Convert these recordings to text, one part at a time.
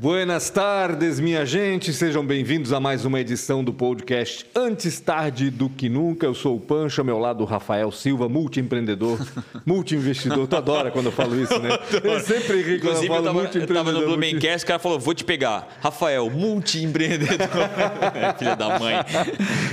Buenas tardes, minha gente. Sejam bem-vindos a mais uma edição do podcast Antes Tarde do Que Nunca. Eu sou o Pancho, ao meu lado o Rafael Silva, multiempreendedor, multiinvestidor. Tu adora quando eu falo isso, né? Eu sempre ri quando eu falo eu multiempreendedor. tava no Blumencast, o cara falou, vou te pegar. Rafael, multiempreendedor. É, Filha da mãe.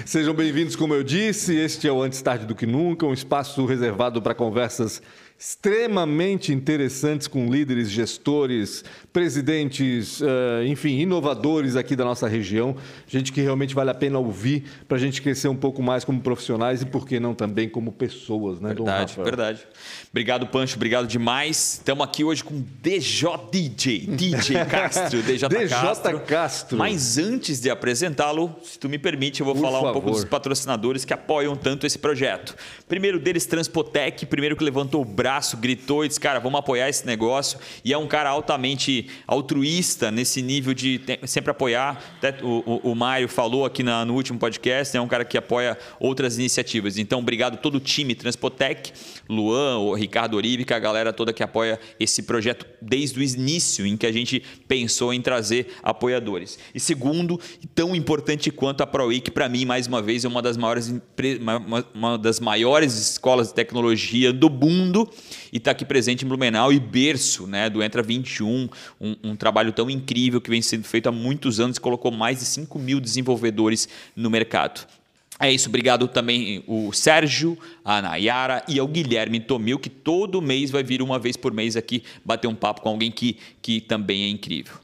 Sejam bem-vindos, como eu disse. Este é o Antes Tarde do Que Nunca, um espaço reservado para conversas extremamente interessantes com líderes, gestores, presidentes, eh, enfim, inovadores aqui da nossa região. Gente que realmente vale a pena ouvir para a gente crescer um pouco mais como profissionais e, por que não, também como pessoas, né, Verdade, verdade. Obrigado, Pancho. Obrigado demais. Estamos aqui hoje com DJ DJ, DJ Castro, DJ, DJ Castro. Castro. Mas antes de apresentá-lo, se tu me permite, eu vou Por falar um pouco favor. dos patrocinadores que apoiam tanto esse projeto. Primeiro deles, Transpotec, primeiro que levantou o braço, gritou e disse, cara, vamos apoiar esse negócio. E é um cara altamente altruísta nesse nível de sempre apoiar. Até o, o, o Mário falou aqui na- no último podcast, é um cara que apoia outras iniciativas. Então, obrigado todo o time Transpotec, Luan, o Ricardo Oribe, a galera toda que apoia esse projeto desde o início em que a gente pensou em trazer apoiadores. E segundo, tão importante quanto a ProWeek, para mim, mais uma vez, é uma das maiores, uma das maiores escolas de tecnologia do mundo e está aqui presente em Blumenau e berço né, do Entra 21, um, um trabalho tão incrível que vem sendo feito há muitos anos e colocou mais de 5 mil desenvolvedores no mercado. É isso, obrigado também o Sérgio, a Nayara e ao Guilherme Tomil, que todo mês vai vir uma vez por mês aqui bater um papo com alguém que, que também é incrível.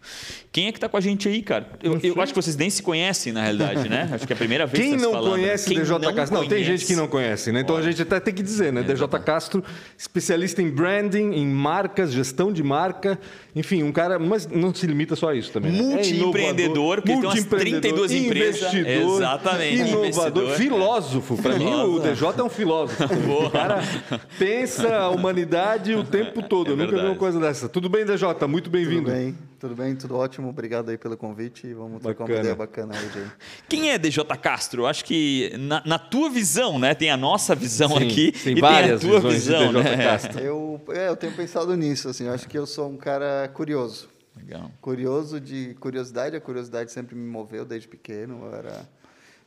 Quem é que está com a gente aí, cara? Eu, eu acho que vocês nem se conhecem, na realidade, né? Acho que é a primeira vez Quem que tá não falando. conhece Quem DJ não Castro? Não, tem gente que não conhece, né? Então a gente até tem que dizer, né? DJ Castro, especialista em branding, em marcas, gestão de marca, enfim, um cara, mas não se limita só a isso também. né? É Multi-empreendedor, porque ele tem umas multi-empreendedor, 32 empresas. Exatamente, inovador, investidor. filósofo. Para mim, o DJ é um filósofo. O cara pensa a humanidade o tempo todo. Eu nunca vi uma É verdade. coisa dessa. Tudo bem, DJ? Muito bem-vindo. Tudo bem, tudo bem, tudo ótimo. Obrigado aí pelo convite e vamos trocar Bacana. uma ideia bacana hoje aí. Quem é DJ Castro? Acho que na, na tua visão, né? Tem a nossa visão Sim, aqui tem e várias tem a tua visões de visão, DJ né? Castro. Eu, é, eu tenho pensado nisso, assim, eu acho que eu sou um cara curioso. Legal. Curioso de curiosidade, a curiosidade sempre me moveu desde pequeno, era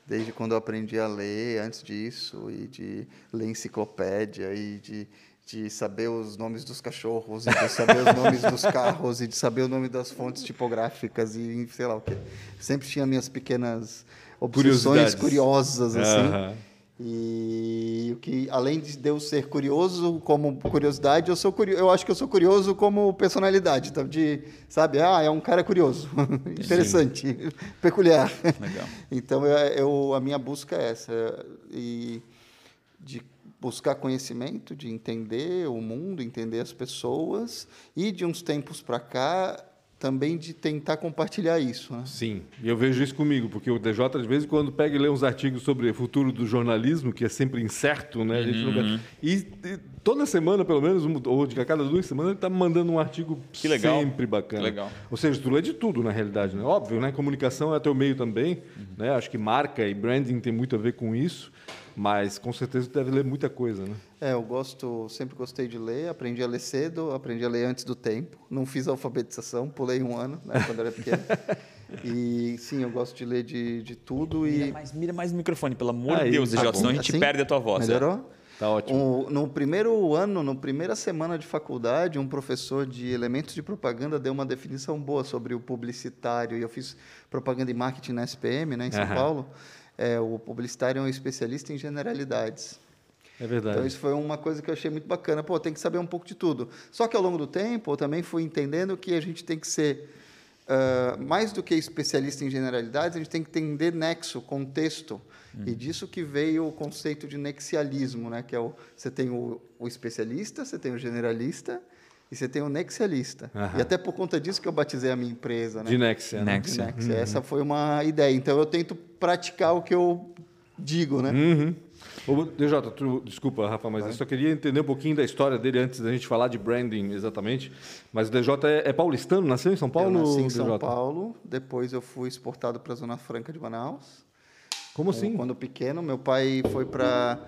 desde quando eu aprendi a ler, antes disso, e de ler enciclopédia, e de, de saber os nomes dos cachorros, e de saber os nomes dos carros, e de saber o nome das fontes tipográficas, e sei lá o quê. Sempre tinha minhas pequenas obsessões curiosas, assim. E o que, além de eu ser curioso como curiosidade, eu sou curioso, eu acho que eu sou curioso como personalidade, tá? de, sabe? Ah, é um cara curioso, interessante, peculiar. Legal. Então eu, eu- a minha busca é essa e de buscar conhecimento, de entender o mundo, entender as pessoas e de uns tempos para cá também de tentar compartilhar isso, né? Sim, e eu vejo isso comigo, porque o DJ, às vezes, quando pega e lê uns artigos sobre o futuro do jornalismo, que é sempre incerto, né? Uhum. nunca... e, e toda semana, pelo menos, um- ou de cada duas semanas, ele está me mandando um artigo Que legal. sempre bacana. Que legal. Ou seja, tu lê de tudo, na realidade, né? Óbvio, né? Comunicação é teu meio também, Uhum. né? Acho que marca e branding tem muito a ver com isso, mas com certeza tu deve ler muita coisa, né? É, eu gosto, sempre gostei de ler, aprendi a ler cedo, aprendi a ler antes do tempo. Não fiz alfabetização, pulei um ano, né, quando era pequeno. E sim, eu gosto de ler de, de tudo Mira e mais, mira mais no microfone, pelo amor de Deus, tá DJ, bom. senão a gente Assim? perde a tua voz. é. melhorou? Tá ótimo. Um, no primeiro ano, na primeira semana de faculdade, um professor de elementos de propaganda deu uma definição boa sobre o publicitário. E eu fiz propaganda e marketing na SPM, né, em São Aham. Paulo. É, o publicitário é um especialista em generalidades. É verdade. Então, isso foi uma coisa que eu achei muito bacana. Pô, tem que saber um pouco de tudo. Só que ao longo do tempo, eu também fui entendendo que a gente tem que ser, ah, mais do que especialista em generalidades, a gente tem que entender nexo, contexto. E disso que veio o conceito de nexialismo, né? que é o, você tem o, o especialista, você tem o generalista e você tem o nexialista. Aham. E até por conta disso que eu batizei a minha empresa. Né? De Nexia, né? Nex- De Nexia. Nexia. Essa foi uma ideia. Então, eu tento praticar o que eu digo, né? Uhum. Ô, DJ, tu- desculpa, Rafa, mas eu só queria entender um pouquinho da história dele antes da gente falar de branding exatamente. Mas o DJ é, é paulistano, nasceu em São Paulo? eu nasci em DJ? São Paulo, depois eu fui exportado para a Zona Franca de Manaus. Como assim? Quando pequeno, meu pai foi para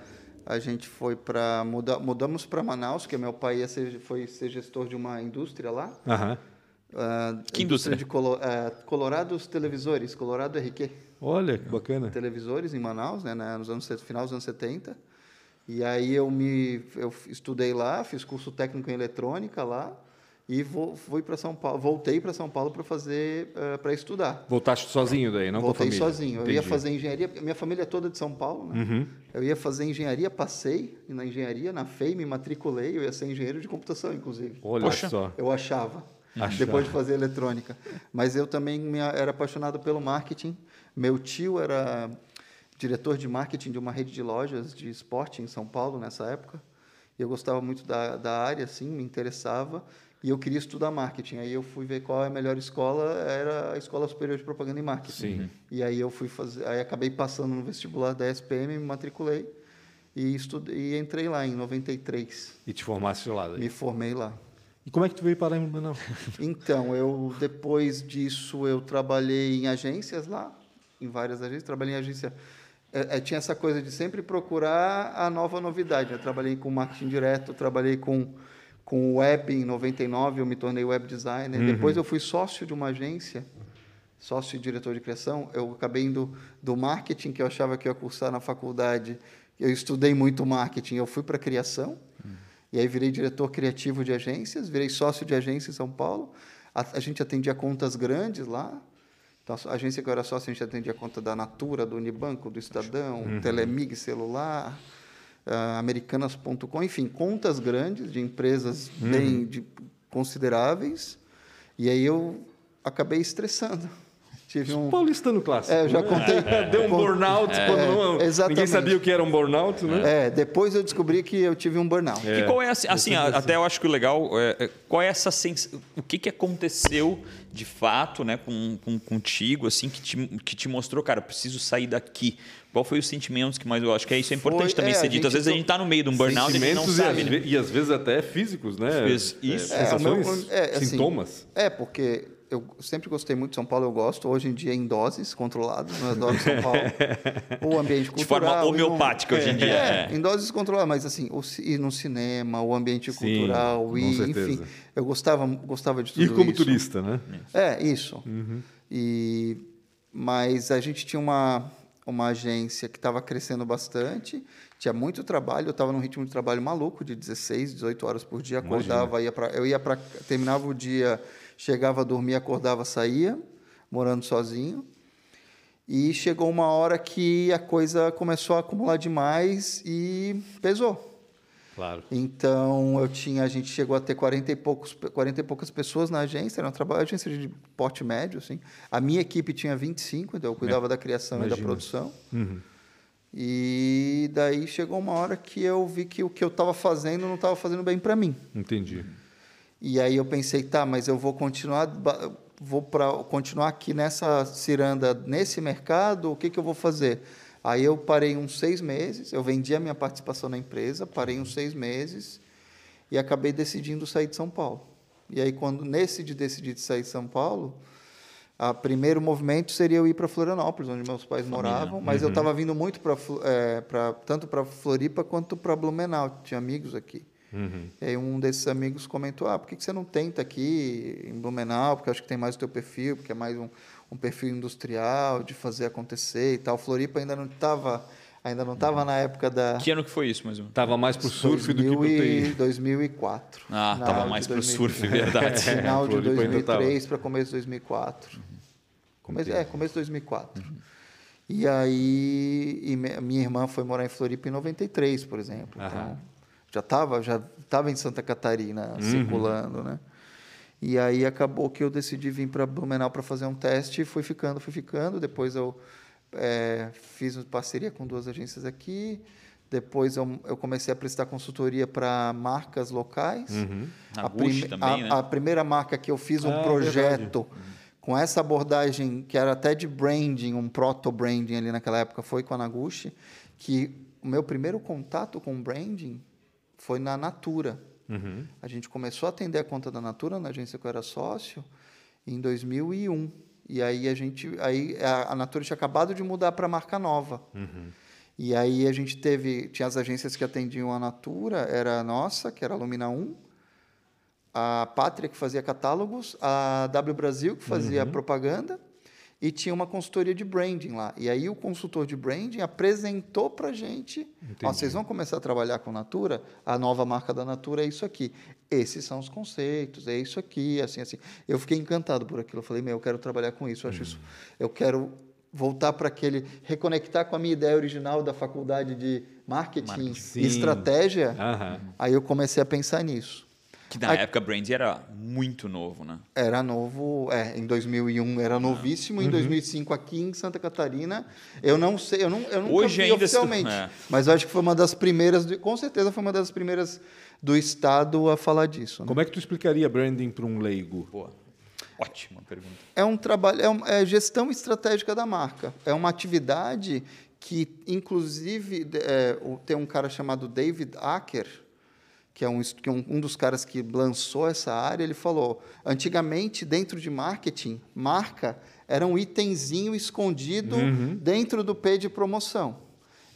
a gente foi para muda, mudamos para Manaus, porque meu pai ia ser, foi ser gestor de uma indústria lá. Aham. Uh, que indústria? De Colo, uh, Colorados Televisores, Colorado RQ. Olha, que bacana. Televisores em Manaus, né, nos anos final dos anos 70. E aí eu me eu estudei lá, fiz curso técnico em eletrônica lá e vou, fui para São Paulo, voltei para São Paulo para fazer uh, para estudar. Voltaste sozinho daí, não Voltei com a família? sozinho. Eu ia fazer engenharia, minha família é toda de São Paulo, né? Uhum. Eu ia fazer engenharia, passei na engenharia, na FEI, me matriculei, eu ia ser engenheiro de computação, inclusive. Olha Poxa. só. Eu achava, Achava. depois de fazer eletrônica. Mas eu também me, era apaixonado pelo marketing. Meu tio era diretor de marketing de uma rede de lojas de esporte em São Paulo nessa época. E eu gostava muito da, da área, assim, me interessava. E eu queria estudar marketing. Aí eu fui ver qual é a melhor escola, era a Escola Superior de Propaganda e Marketing. Sim. E aí eu fui fazer, aí acabei passando no vestibular da SPM, me matriculei e estudei, e entrei lá em 93. E te formaste lá daí. Me formei lá. E como é que tu veio parar em Blumenau? Então, eu depois disso eu trabalhei em agências lá, em várias agências, trabalhei em agência é, é, tinha essa coisa de sempre procurar a nova novidade. Eu trabalhei com marketing direto, trabalhei com com web em 99, eu me tornei web designer. Uhum. Depois eu fui sócio de uma agência, sócio e diretor de criação. Eu acabei indo do marketing, que eu achava que ia cursar na faculdade. Eu estudei muito marketing, eu fui para criação. E aí virei diretor criativo de agências, virei sócio de agência em São Paulo. A, a gente atendia contas grandes lá. Então, a agência que eu era sócio, a gente atendia conta da Natura, do Unibanco, do Estadão, uhum. Telemig Celular, uh, americanas.com, enfim, contas grandes de empresas uhum. bem de, consideráveis. E aí eu acabei estressando. Tive um paulistano clássico. É, eu já né? contei. Deu um burnout é, quando não, exatamente. ninguém sabia o que era um burnout, né? É, depois eu descobri que eu tive um burnout. É. E qual é assim, assim até eu acho que o legal é, qual é essa sens... o que, que aconteceu de fato, né, com, com contigo assim que te, que te mostrou, cara, preciso sair daqui. Qual foi os sentimentos que mais eu acho que é isso é importante foi, também é, ser dito. Às vezes a gente está no meio de um burnout e a gente não sabe. E, né? e às vezes até físicos, né? Isso. É, sensações, assim, sintomas. É, porque eu sempre gostei muito de São Paulo, eu gosto. Hoje em dia em doses controladas, eu adoro São Paulo. o ambiente cultural. De forma homeopática um, hoje em dia. É, é, em doses controladas, mas assim, ir no cinema, o ambiente Sim, cultural, e, enfim, eu gostava, gostava de tudo isso. E como isso. turista, né? É, isso. Uhum. E, mas a gente tinha uma, uma agência que estava crescendo bastante, tinha muito trabalho, eu estava num ritmo de trabalho maluco, de 16, 18 horas por dia, acordava, ia pra, eu ia para terminava o dia chegava a dormir, acordava, saía, morando sozinho. E chegou uma hora que a coisa começou a acumular demais e pesou. Claro. Então eu tinha, a gente chegou a ter 40 e, poucos, 40 e poucas pessoas na agência, era um trabalho, agência de porte médio, assim. A minha equipe tinha 25, então eu cuidava é. da criação Imagina. e da produção. Uhum. E daí chegou uma hora que eu vi que o que eu estava fazendo não estava fazendo bem para mim. Entendi. E aí eu pensei, tá, mas eu vou continuar, vou para continuar aqui nessa ciranda, nesse mercado, o que, que eu vou fazer? Aí eu parei uns seis meses, eu vendi a minha participação na empresa, parei uns seis meses e acabei decidindo sair de São Paulo. E aí, quando nesse de decidir de sair de São Paulo, o primeiro movimento seria eu ir para Florianópolis, onde meus pais Família. moravam, mas uhum. eu estava vindo muito para é, tanto para Floripa quanto para Blumenau, tinha amigos aqui. Uhum. E aí um desses amigos comentou, ah, por que você não tenta aqui em Blumenau? Porque acho que tem mais o teu perfil, porque é mais um, um perfil industrial, de fazer acontecer e tal. Floripa ainda não estava ainda não estava na época da... Que ano que foi isso, mais ou menos? Estava mais para o surf do que para o TI. 2004. Ah, estava mais para o surf, verdade. Final de 2003 para começo de 2004. Uhum. Começo, é, começo de 2004. Uhum. E aí, e minha irmã foi morar em Floripa em 93, por exemplo. Então, já estava já tava em Santa Catarina uhum. circulando, né? E aí acabou que eu decidi vir para Blumenau para fazer um teste, fui ficando, fui ficando. Depois eu é, fiz parceria com duas agências aqui. Depois eu, eu comecei a prestar consultoria para marcas locais. Uhum. A, a, prim também, a, né? a, primeira marca que eu fiz um ah, projeto com essa abordagem que era até de branding, um proto-branding ali naquela época, foi com a Naguchi, que o meu primeiro contato com branding foi na Natura. Uhum. A gente começou a atender a conta da Natura na agência que eu era sócio em 2001. E aí a gente, aí a, a Natura tinha acabado de mudar para marca nova. Uhum. E aí a gente teve, tinha as agências que atendiam a Natura, era a nossa, que era a Lumina 1, a Pátria, que fazia catálogos, a W Brasil, que fazia Uhum. propaganda, e tinha uma consultoria de branding lá. E aí o consultor de branding apresentou para gente, ó, vocês vão começar a trabalhar com Natura, a nova marca da Natura é isso aqui. Esses são os conceitos, é isso aqui, assim, assim. Eu fiquei encantado por aquilo. Eu falei, meu, eu quero trabalhar com isso. Eu acho isso. Eu quero voltar para aquele, reconectar com a minha ideia original da faculdade de marketing e estratégia. Aham. Aí eu comecei a pensar nisso. Que na Aí- época brand era muito novo, né? Era novo, é, em 2001 era novíssimo, em 2005 aqui em Santa Catarina, eu não sei, eu não, eu nunca Hoje vi oficialmente, é. mas eu acho que foi uma das primeiras, com certeza foi uma das primeiras do estado a falar disso. né? Como é que tu explicaria branding para um leigo? Boa. Ótima pergunta. É um trabalho, é, um- é gestão estratégica da marca. É uma atividade que, inclusive, é, tem um cara chamado David Acker, que é um, que é um, um dos caras que lançou essa área. Ele falou: antigamente, dentro de marketing, marca era um itemzinho escondido dentro do P de promoção.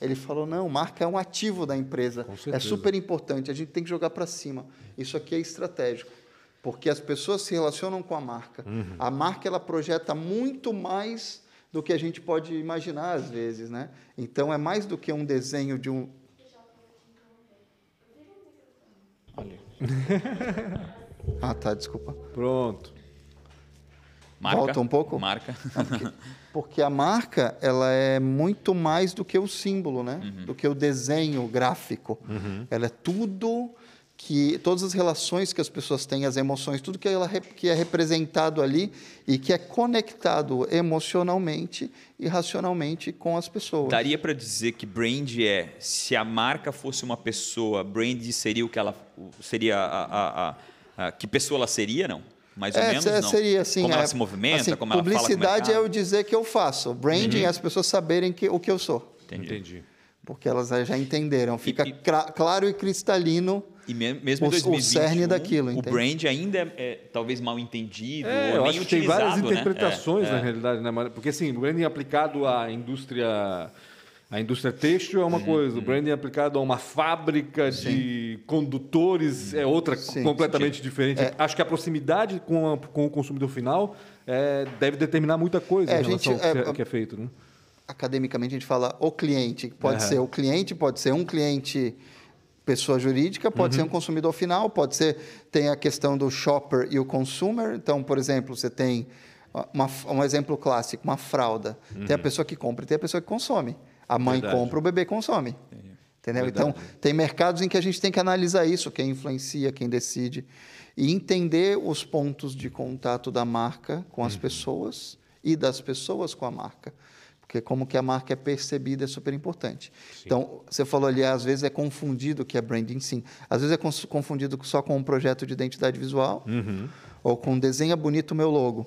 Ele falou: não, marca é um ativo da empresa. É super importante, a gente tem que jogar para cima. Isso aqui é estratégico. Porque as pessoas se relacionam com a marca. A marca ela projeta muito mais do que a gente pode imaginar às vezes, né? Então é mais do que um desenho de um Ah, tá, desculpa. Pronto. Marca. Volta um pouco? Marca. Porque a marca, ela é muito mais do que o símbolo, né? Do que o desenho gráfico. Ela é tudo que todas as relações que as pessoas têm, as emoções, tudo que ela que é representado ali e que é conectado emocionalmente e racionalmente com as pessoas. Daria para dizer que brand é, se a marca fosse uma pessoa, brand seria o que ela o- seria a, a- a- a- que pessoa ela seria, não? Mais ou É, menos se- não. seria assim. Como é, ela se movimenta, assim, como ela fala o Publicidade é mercado. eu dizer que eu faço. Branding é as pessoas saberem que, o que eu sou. Entendi. Entendi. Porque elas já entenderam. Fica e- cra- claro e cristalino E me- mesmo O- em o 2021, cerne daquilo, o entende? brand ainda é, é talvez mal entendido É, ou eu nem acho que tem várias utilizado, né? interpretações É, na é. realidade, né? Porque assim, o branding aplicado à indústria, à indústria têxtil é uma Uhum, coisa, o branding aplicado a uma fábrica de condutores é outra Sim, completamente diferente. Acho que a proximidade com, a- com o consumidor final é, deve determinar muita coisa É, em a gente- relação ao que é, é, que é feito, né? academicamente a gente fala o cliente. Pode ser o cliente, pode ser um cliente pessoa jurídica, pode ser um consumidor final, pode ser tem a questão do shopper e o consumer. Então, por exemplo, você tem uma- um exemplo clássico, uma fralda. Tem a pessoa que compra e tem a pessoa que consome. A mãe Verdade. compra, o bebê consome. Entendeu? Verdade. Então, tem mercados em que a gente tem que analisar isso, quem influencia, quem decide, e entender os pontos de contato da marca com as pessoas e das pessoas com a marca. Porque como que a marca é percebida é super importante. Então, você falou ali, às vezes é confundido que é branding, sim. Às vezes é confundido só com um projeto de identidade visual ou com desenha bonito o meu logo.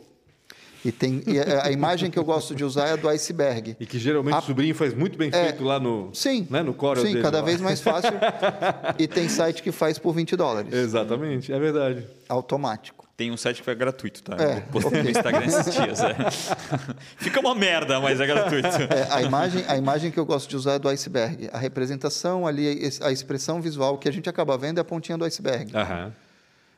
E, tem, e a, a imagem que eu gosto de usar é a do iceberg. E que geralmente A- o sobrinho faz muito bem É, feito lá no, Sim. né, no core Sim, dele cada lá. vez mais fácil. e tem site que faz por 20 dólares. Exatamente, é verdade. Automático. Tem um site que foi gratuito, tá? É, Eu postei no Instagram esses dias. é. Fica uma merda, mas é gratuito. É, a, imagem, a imagem que eu gosto de usar é do iceberg. A representação ali, a expressão visual que a gente acaba vendo é a pontinha do iceberg. Aham.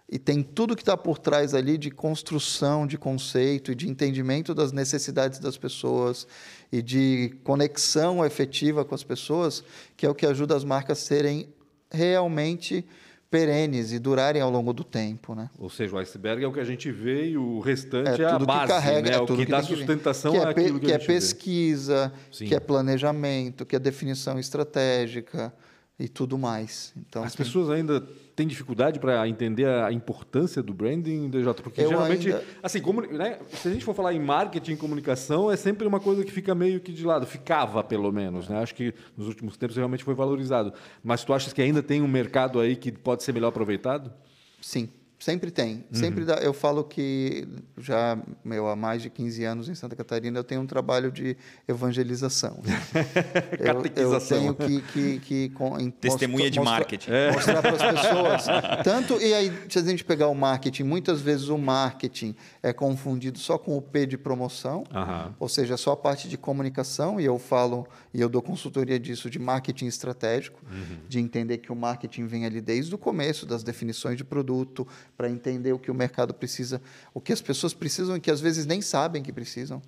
E tem tudo que está por trás ali de construção de conceito e de entendimento das necessidades das pessoas e de conexão efetiva com as pessoas, que é o que ajuda as marcas a serem realmente perenes e durarem ao longo do tempo, né? Ou seja, o iceberg é o que a gente vê e o restante é, a tudo base, que carrega, né? é o tudo que, dá sustentação que é é, que, que a é pesquisa, Sim. que é planejamento, que é definição estratégica e tudo mais. Então, As tem- pessoas ainda têm dificuldade para entender a importância do branding, DJ? Porque Eu geralmente, ainda- assim, como, né, se a gente for falar em marketing e comunicação, é sempre uma coisa que fica meio que de lado. Ficava, pelo menos. Né? Acho que nos últimos tempos realmente foi valorizado. Mas tu achas que ainda tem um mercado aí que pode ser melhor aproveitado? Sim, sempre tem. Uhum. Sempre dá, eu falo que já meu, há mais de 15 anos em Santa Catarina eu tenho um trabalho de evangelização. eu, eu tenho que, que, que em- Testemunha mostra- de marketing. Mostrar para as pessoas. Tanto, e aí, se a gente pegar o marketing, muitas vezes o marketing é confundido só com o P de promoção. Aham. Ou seja, só a parte de comunicação, e eu falo, e eu dou consultoria disso, de marketing estratégico, de entender que o marketing vem ali desde o começo, das definições de produto, para entender o que o mercado precisa, o que as pessoas precisam e que às vezes nem sabem que precisam.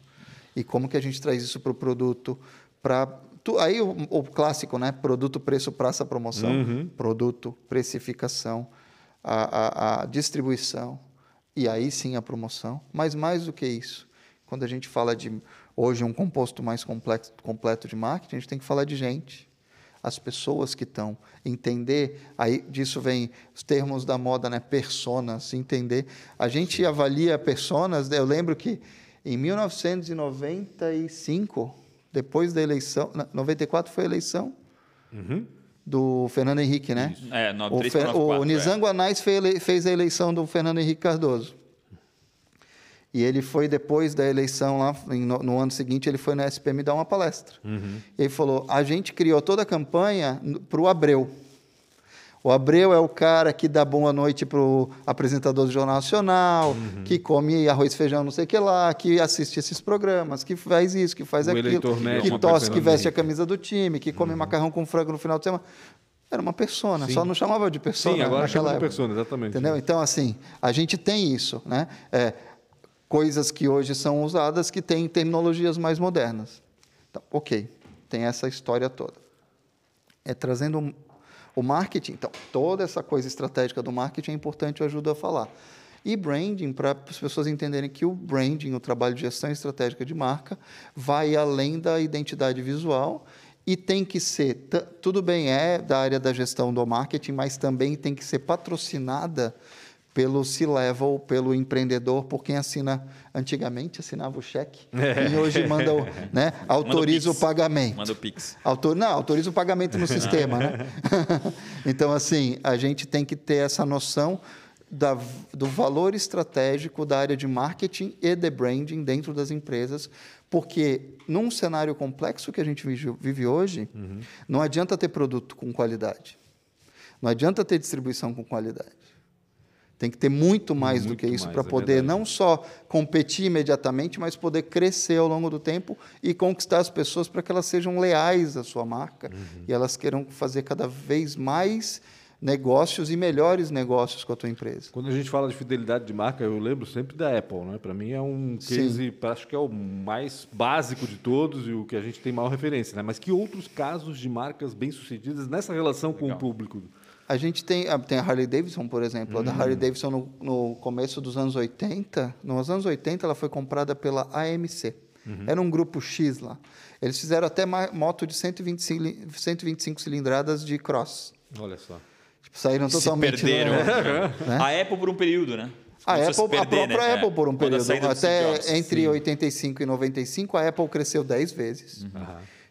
E como que a gente traz isso para o produto, para aí o, o, clássico, né? Produto, preço, praça, promoção, uhum. produto, precificação, a, a, a distribuição e aí sim a promoção. Mas mais do que isso, quando a gente fala de hoje um composto mais complexo, completo de marketing, a gente tem que falar de gente as pessoas que estão, entender, aí disso vem os termos da moda, né, personas, entender. A gente avalia personas, eu lembro que em 1995, depois da eleição, 94 foi a eleição uhum. do Fernando Henrique, né? Isso. É, no, o, Fer, o Nizango é. Anais fez a eleição do Fernando Henrique Cardoso. E ele foi depois da eleição lá, no, no ano seguinte, ele foi na SPM dar uma palestra. Uhum. Ele falou: a gente criou toda a campanha para o Abreu. O Abreu é o cara que dá boa noite para o apresentador do Jornal Nacional, uhum. que come arroz, feijão, não sei o que lá, que assiste esses programas, que faz isso, que faz o aquilo, que tosse, que veste a camisa do time, que come uhum. macarrão com frango no final de semana. Era uma persona, Sim. só não chamava de persona. Sim, agora chama de persona, exatamente. Entendeu? Então, assim, a gente tem isso, né? É, coisas que hoje são usadas que têm terminologias mais modernas. Então, ok, tem essa história toda. É trazendo o marketing, então, toda essa coisa estratégica do marketing é importante, eu ajudo a falar. E branding, para as pessoas entenderem que o branding, o trabalho de gestão estratégica de marca, vai além da identidade visual e tem que ser, tudo bem, é da área da gestão do marketing, mas também tem que ser patrocinada pelo C-Level, pelo empreendedor, por quem assina, antigamente assinava o cheque, é. e hoje manda o, né, autoriza o, o, pagamento. Manda o Pix. Autor, não, autoriza o pagamento no sistema, né? então, assim, a gente tem que ter essa noção da, do valor estratégico da área de marketing e de branding dentro das empresas, porque num cenário complexo que a gente vive, vive hoje, uhum. não adianta ter produto com qualidade. Não adianta ter distribuição com qualidade. Tem que ter muito mais muito do que isso para é poder é não só competir imediatamente, mas poder crescer ao longo do tempo e conquistar as pessoas para que elas sejam leais à sua marca uhum. e elas queiram fazer cada vez mais negócios e melhores negócios com a tua empresa. Quando a gente fala de fidelidade de marca, eu lembro sempre da Apple, né? Para mim é um case, acho que é o mais básico de todos e o que a gente tem maior referência, né? Mas que outros casos de marcas bem-sucedidas nessa relação Legal. com o público? A gente tem, ah, tem a Harley Davidson, por exemplo. Uhum. A da Harley hum. Davidson, no, no, começo dos anos 80, nos anos 80, ela foi comprada pela AMC. Uhum. Era um grupo X lá. Eles fizeram até moto de 125, 125 cilindradas de cross. Olha só. Tipo, saíram Se totalmente. perderam. Né? A Apple por um período, né? A, Apple, perder, a própria né? Apple por um período. Até entre Sim. 85 e 95, a Apple cresceu 10 vezes. Uhum.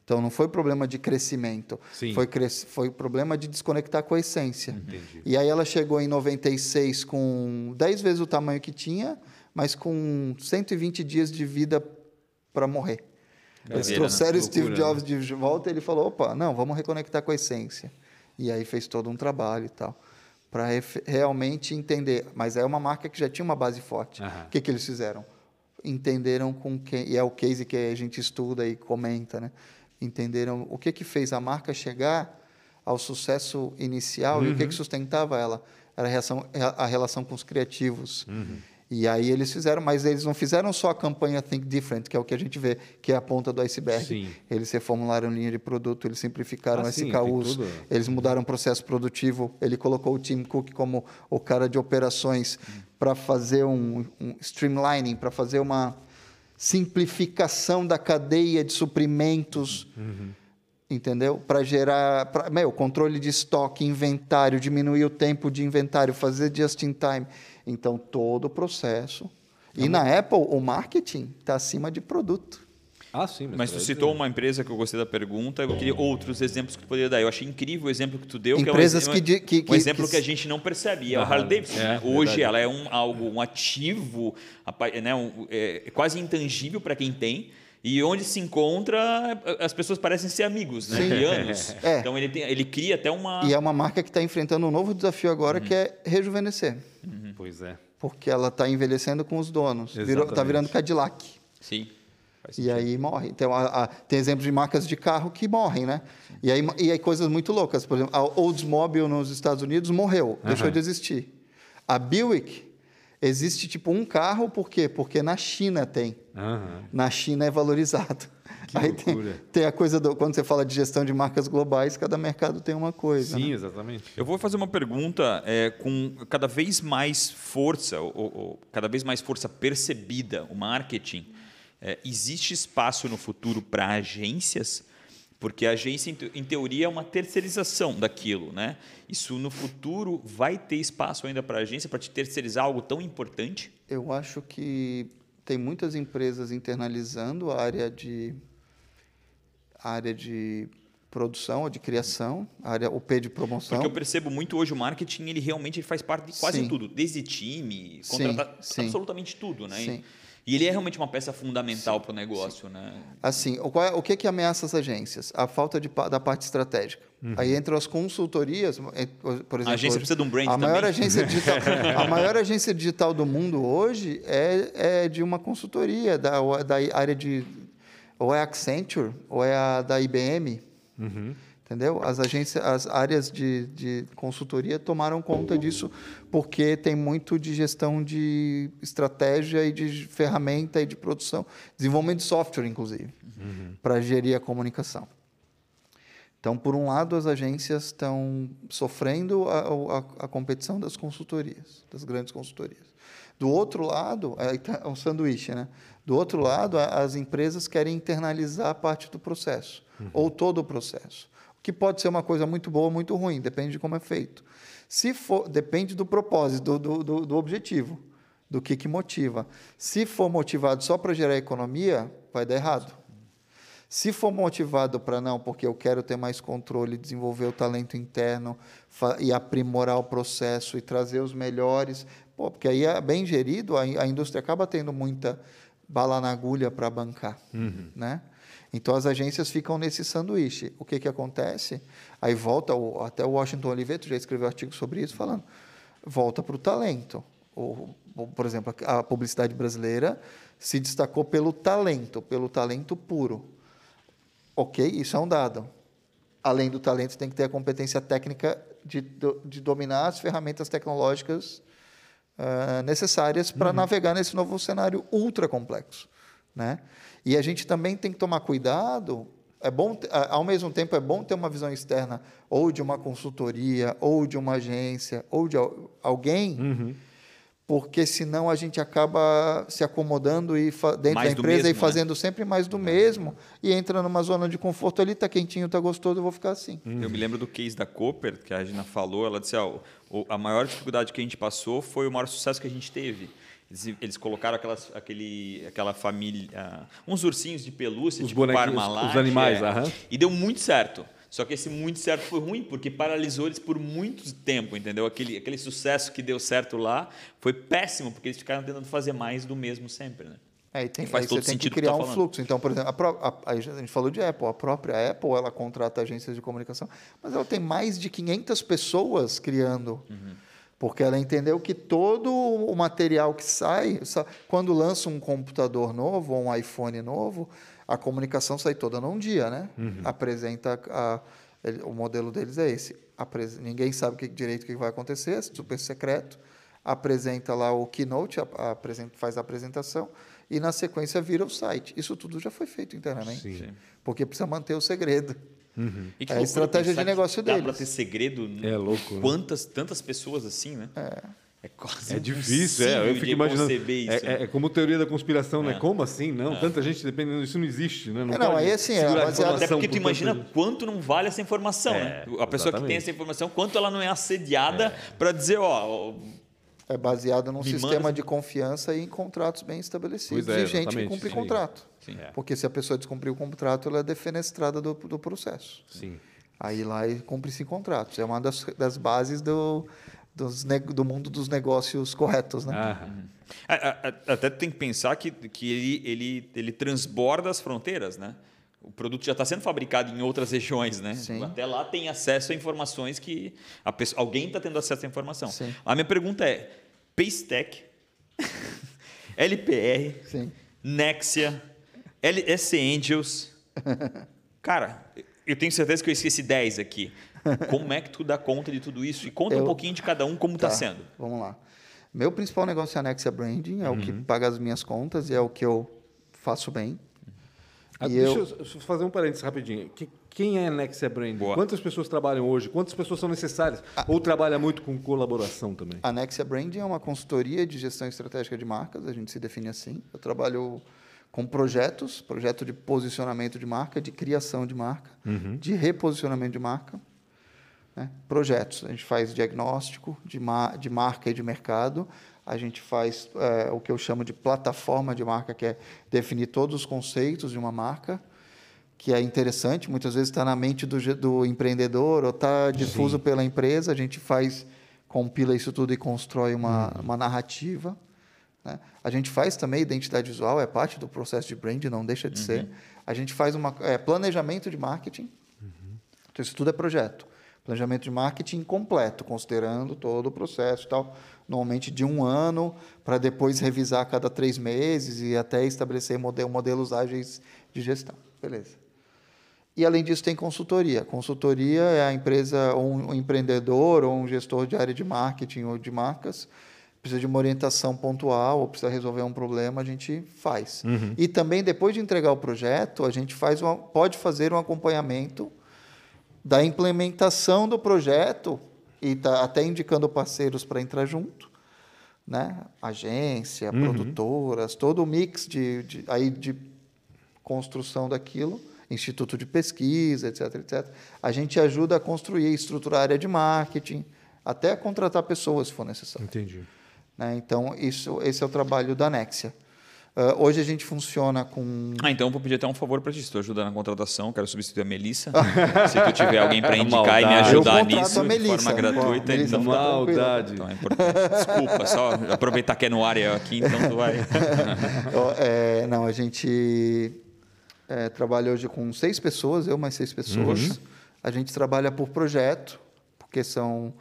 Então não foi problema de crescimento, Sim. foi cres... foi problema de desconectar com a essência. Entendi. E aí ela chegou em 96 com 10 vezes o tamanho que tinha, mas com 120 dias de vida para morrer. Eles trouxeram né? Steve Jobs né? de volta e ele falou: opa, não, vamos reconectar com a essência. E aí fez todo um trabalho e tal, para realmente entender. Mas é uma marca que já tinha uma base forte. Uhum. O que, que eles fizeram? Entenderam com quem. E é o case que a gente estuda e comenta, né? Entenderam o que que fez a marca chegar ao sucesso inicial uhum. e o que que uhum. sustentava ela era a, reação, a relação com os criativos uhum. e aí eles fizeram mas eles não fizeram só a campanha Think Different que é o que a gente vê que é a ponta do iceberg sim. eles reformularam linha de produto eles simplificaram ah, SKUs eles mudaram o processo produtivo ele colocou o Tim Cook como o cara de operações uhum. para fazer um, um streamlining para fazer uma simplificação da cadeia de suprimentos, uhum. entendeu? Para gerar, pra, meu, controle de estoque, inventário, diminuir o tempo de inventário, fazer just in time. Então, todo o processo. E é na Apple, o marketing está acima de produto. Ah, sim. Mas, mas tu citou uma empresa que eu gostei da pergunta, eu queria outros exemplos que tu poderia dar. Eu achei incrível o exemplo que tu deu, Empresas que é um, que, que, um exemplo que, que, a gente não percebe. É o Harley Davidson. É, Hoje verdade. ela é um, algo, um ativo, né, um, é, quase intangível para quem tem. E onde se encontra, as pessoas parecem ser amigos, né? De anos. É. Então ele, tem, ele cria até uma. E é uma marca que está enfrentando um novo desafio agora, uhum. que é rejuvenescer. Uhum. Pois é. Porque ela está envelhecendo com os donos. Está virando Cadillac. Sim. E aí morre. Então, a, a, tem exemplos de marcas de carro que morrem, né? E aí, e aí coisas muito loucas. Por exemplo, a Oldsmobile nos Estados Unidos morreu, uhum. deixou de existir. A Buick existe tipo um carro, por quê? Porque na China tem. Na China é valorizado. Que Aí tem, loucura. tem a coisa do. Quando você fala de gestão de marcas globais, cada mercado tem uma coisa. Sim, né? exatamente. Eu vou fazer uma pergunta é, com cada vez mais força, ou, ou cada vez mais força percebida, o marketing. É, existe espaço no futuro para agências? Porque a agência, em te- em teoria, é uma terceirização daquilo, né? Isso no futuro vai ter espaço ainda para a agência para te terceirizar algo tão importante? Eu acho que tem muitas empresas internalizando a área de a área de produção ou de criação, a área o P de promoção. Porque eu percebo muito hoje o marketing, ele realmente faz parte de quase Sim. tudo, desde time, Sim, contratar sim. absolutamente tudo, né? Sim. E ele é realmente uma peça fundamental para o negócio, né? Assim, o, qual é- o que, que ameaça as agências? A falta de, da parte estratégica. Aí entram as consultorias, eh, por exemplo. Uhum. agência hoje, precisa de um brand a maior também. agência digital, A maior agência digital do mundo hoje é, é de uma consultoria, da, da área de. Ou é a Accenture, ou é a da IBM. Entendeu? As agências, as áreas de, de consultoria tomaram conta disso porque tem muito de gestão de estratégia e de ferramenta e de produção, desenvolvimento de software, inclusive, para gerir a comunicação. Então, por um lado, as agências estão sofrendo a, a, a competição das consultorias, das grandes consultorias. Do outro lado, aí tá um sanduíche, né? Do outro lado, as empresas querem internalizar parte do processo, ou todo o processo. Que pode ser uma coisa muito boa ou muito ruim, depende de como é feito. Se for, depende do propósito, do, do, do- objetivo, do que, que motiva. Se for motivado só para gerar economia, vai dar errado. Se for motivado para não, porque eu quero ter mais controle, desenvolver o talento interno e aprimorar o processo e trazer os melhores, pô, porque aí é bem gerido, a, a indústria acaba tendo muita bala na agulha para bancar, né? Então as agências ficam nesse sanduíche. O que que acontece? Aí volta o, até o Washington Oliveto já escreveu artigo sobre isso falando, volta para o talento. Ou, ou, por exemplo, a publicidade brasileira se destacou pelo talento, pelo talento puro. Ok, isso é um dado. Além do talento, tem que ter a competência técnica de, de dominar as ferramentas tecnológicas ah, necessárias para navegar nesse novo cenário ultra complexo. Né? E a gente também tem que tomar cuidado. É bom, ao mesmo tempo, é bom ter uma visão externa ou de uma consultoria, ou de uma agência, ou de al- alguém, porque senão a gente acaba se acomodando e dentro Mais da empresa mesmo, e né? fazendo sempre mais do mesmo e entra numa zona de conforto ali, tá quentinho, tá gostoso, eu vou ficar assim. Eu me lembro do case da Cooper, que a Regina falou, ela disse, o- a maior dificuldade que a gente passou foi o maior sucesso que a gente teve. Eles, eles colocaram aquelas, aquele, aquela família, ah, uns ursinhos de pelúcia, Os tipo Parmalat, os animais, é, aham. e deu muito certo. Só que esse muito certo foi ruim, porque paralisou eles por muito tempo, entendeu? Aquele, aquele sucesso que deu certo lá foi péssimo, porque eles ficaram tentando fazer mais do mesmo sempre, né? É, e tem, E faz aí todo você tem que criar tá um falando. fluxo. Então, por exemplo, a, a- a gente falou de Apple. A própria Apple, ela contrata agências de comunicação, mas ela tem mais de 500 pessoas criando. Porque ela entendeu que todo o material que sai, sa- quando lança um computador novo ou um iPhone novo, a comunicação sai toda num dia, né? Apresenta a- o modelo deles é esse. Apres- ninguém sabe que, direito o que vai acontecer, é super secreto. Apresenta lá o keynote, faz a apresentação e na sequência vira o site. Isso tudo já foi feito internamente, Sim. porque precisa manter o segredo. E que É a estratégia de negócio que dá para ter segredo. É louco, né? Quantas, tantas pessoas assim, né? É. quase É difícil, é. Eu fico imaginando. isso. É, é- é como teoria da conspiração, né? É. Como assim? Não, tanta gente dependendo. Isso não existe, né? É, não, aí, assim, é baseado- Até porque tu por imagina gente. quanto não vale essa informação, É, né? A pessoa que tem exatamente. essa informação, quanto ela não é assediada para dizer, ó, É baseado num Me sistema manda- de confiança e em contratos bem estabelecidos é, e gente que exatamente, cumpre sim. contrato. Sim. É. Porque se a pessoa descumprir o contrato, ela é defenestrada do, do processo. Sim. Aí lá e cumpre-se contratos. É uma das, das bases do, dos do mundo dos negócios corretos, né? Ah, Até tem que pensar que, que ele, ele, ele transborda as fronteiras, né? O produto já está sendo fabricado em outras regiões, né? Sim. Até lá tem acesso a informações que pessoa, alguém está tendo acesso à informação. Sim. A minha pergunta é: Paystack, LPR, Sim. Nexia, LS Angels. Cara, eu tenho certeza que eu esqueci 10 aqui. Como é que tu dá conta de tudo isso? E conta um Eu- pouquinho de cada um como está Tá, sendo. Vamos lá. Meu principal negócio é a Nexia Branding, é o que paga as minhas contas e é o que eu faço bem. Ah, deixa eu- fazer um parênteses rapidinho. Que- quem é a Nexia Brand? Boa. Quantas pessoas trabalham hoje? Quantas pessoas são necessárias? Ou trabalha muito com colaboração também? A Nexia Branding é uma consultoria de gestão estratégica de marcas, a gente se define assim. Eu trabalho com projetos, projeto de posicionamento de marca, de criação de marca, de reposicionamento de marca. né? Projetos, a gente faz diagnóstico de, de marca e de mercado, a gente faz é, o que eu chamo de plataforma de marca, que é definir todos os conceitos de uma marca, que é interessante, muitas vezes está na mente do, do empreendedor ou está difuso pela empresa, a gente faz, compila isso tudo e constrói uma, uma narrativa. né? A gente faz também identidade visual, é parte do processo de brand, não deixa de ser. A gente faz uma, é, planejamento de marketing, então isso tudo é projeto. Planejamento de marketing completo, considerando todo o processo e tal, normalmente de um ano, para depois revisar a cada três meses e até estabelecer modelo, modelos ágeis de gestão. Beleza. E além disso tem consultoria. Consultoria é a empresa, ou um, um empreendedor, ou um gestor de área de marketing ou de marcas, precisa de uma orientação pontual, ou precisa resolver um problema, a gente faz. E também, depois de entregar o projeto, a gente faz uma, pode fazer um acompanhamento da implementação do projeto e tá até indicando parceiros para entrar junto, né? Agência, produtoras, todo o mix de, de, aí de construção daquilo, instituto de pesquisa, etc, etc. A gente ajuda a construir estruturar a área de marketing, até contratar pessoas se for necessário. Entendi. né? Então, isso, esse é o trabalho da Nexia. Ah, hoje a gente funciona com Ah, então eu vou pedir até um favor para ti. Se tu ajudar na contratação, quero substituir a Melissa. Se tu tiver alguém para indicar e me ajudar nisso a de Melissa. forma gratuita, Melissa, então, fica tranquila. Maldade. então é importante. Desculpa, só aproveitar que é no área aqui, então tu vai. É, não, a gente é, trabalha hoje com seis pessoas, eu mais seis pessoas. A gente trabalha por projeto, porque são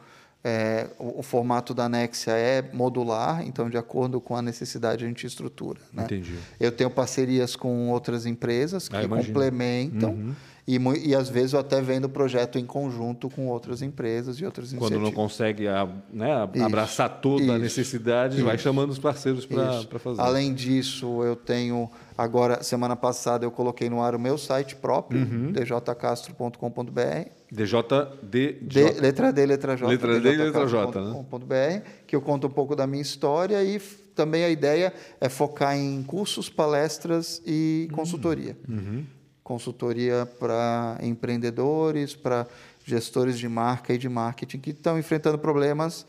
é, o, o formato da Nexia é modular, então de acordo com a necessidade a gente estrutura. Né? Entendi. Eu tenho parcerias com outras empresas que Ah, complementam e, e às vezes eu até vendo o projeto em conjunto com outras empresas e outras Quando não iniciativas. consegue a- né, a- Isso, abraçar toda a isso, necessidade, vai chamando os parceiros Isso. para fazer. Além disso, eu tenho agora semana passada eu coloquei no ar o meu site próprio, Uhum. djcastro.com.br. DJD. D, letra D, letra J. Letra D letra J, né? que eu conto um pouco da minha história e também a ideia é focar em cursos, palestras e consultoria. Uhum. Consultoria para empreendedores, para gestores de marca e de marketing que estão enfrentando problemas.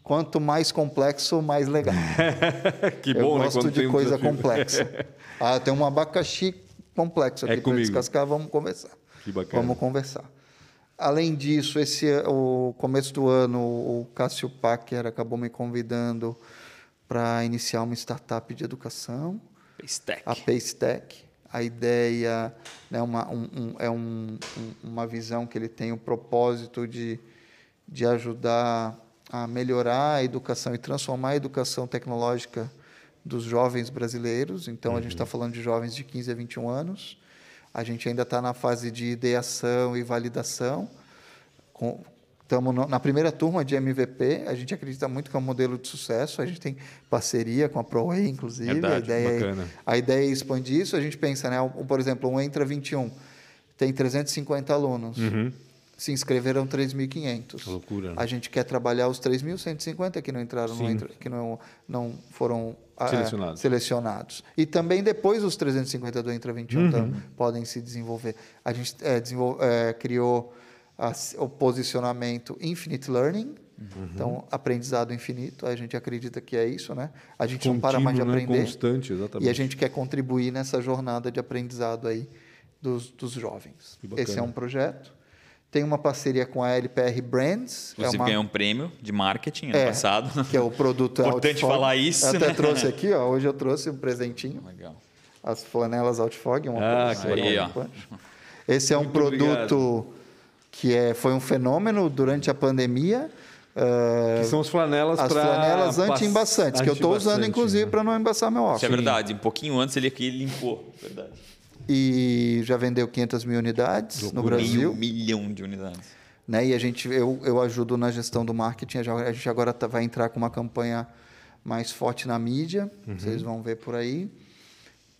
Quanto mais complexo, mais legal. que eu bom, né? gosto tem de coisa desafio. complexa. Ah, tem um abacaxi complexo É aqui para comigo. descascar, vamos conversar. Que bacana. Vamos conversar. Além disso, esse o começo do ano, o Cássio Packer acabou me convidando para iniciar uma startup de educação, Stack. a Paystack. A ideia né, uma, um, um- é um- um- uma visão que ele tem o propósito de, de ajudar a melhorar a educação e transformar a educação tecnológica dos jovens brasileiros. Então, a gente está falando de jovens de 15 a 21 anos. A gente ainda está na fase de ideação e validação. Estamos na primeira turma de MVP. A gente acredita muito que é um modelo de sucesso. A gente tem parceria com a ProWay, inclusive. Verdade, a, ideia. É, a ideia é expandir isso. A gente pensa, né? por exemplo, um Entra 21 tem 350 alunos. Se inscreveram 3.500. Uhum. Que loucura, né? A gente quer trabalhar os 3.150 que não entraram, no. Entra, que não, não foram ah, Selecionados. selecionados. E também depois os 350 do Entra 21 Uhum. tam- podem se desenvolver. A gente é, desenvol- é, criou a o posicionamento Infinite Learning, Uhum. então aprendizado infinito. A gente acredita que é isso, né? A gente não para mais de Contínuo, né? aprender. Constante, exatamente. E a gente quer contribuir nessa jornada de aprendizado aí dos, dos jovens. Esse é um projeto. Tem uma parceria com a LPR Brands. Inclusive é uma, ganhou um prêmio de marketing ano É. passado. que é o produto Importante Outfog. falar isso, Eu até né? trouxe aqui, ó. Hoje eu trouxe um presentinho. Legal. As flanelas Outfog. Uma Ah, de punch. Esse é um Muito produto que é, foi um fenômeno durante a pandemia. ah, Que são as flanelas as flanelas anti-embaçantes, que eu estou usando, inclusive, né? para não embaçar meu óculos. Isso é verdade. Um pouquinho antes ele aqui limpou. Verdade. E já vendeu 500 mil unidades no. Brasil. Meio milhão de unidades. Né? E a gente, eu, eu ajudo na gestão do marketing. A gente agora tá, vai entrar com uma campanha mais forte na mídia, uhum. vocês vão ver por aí,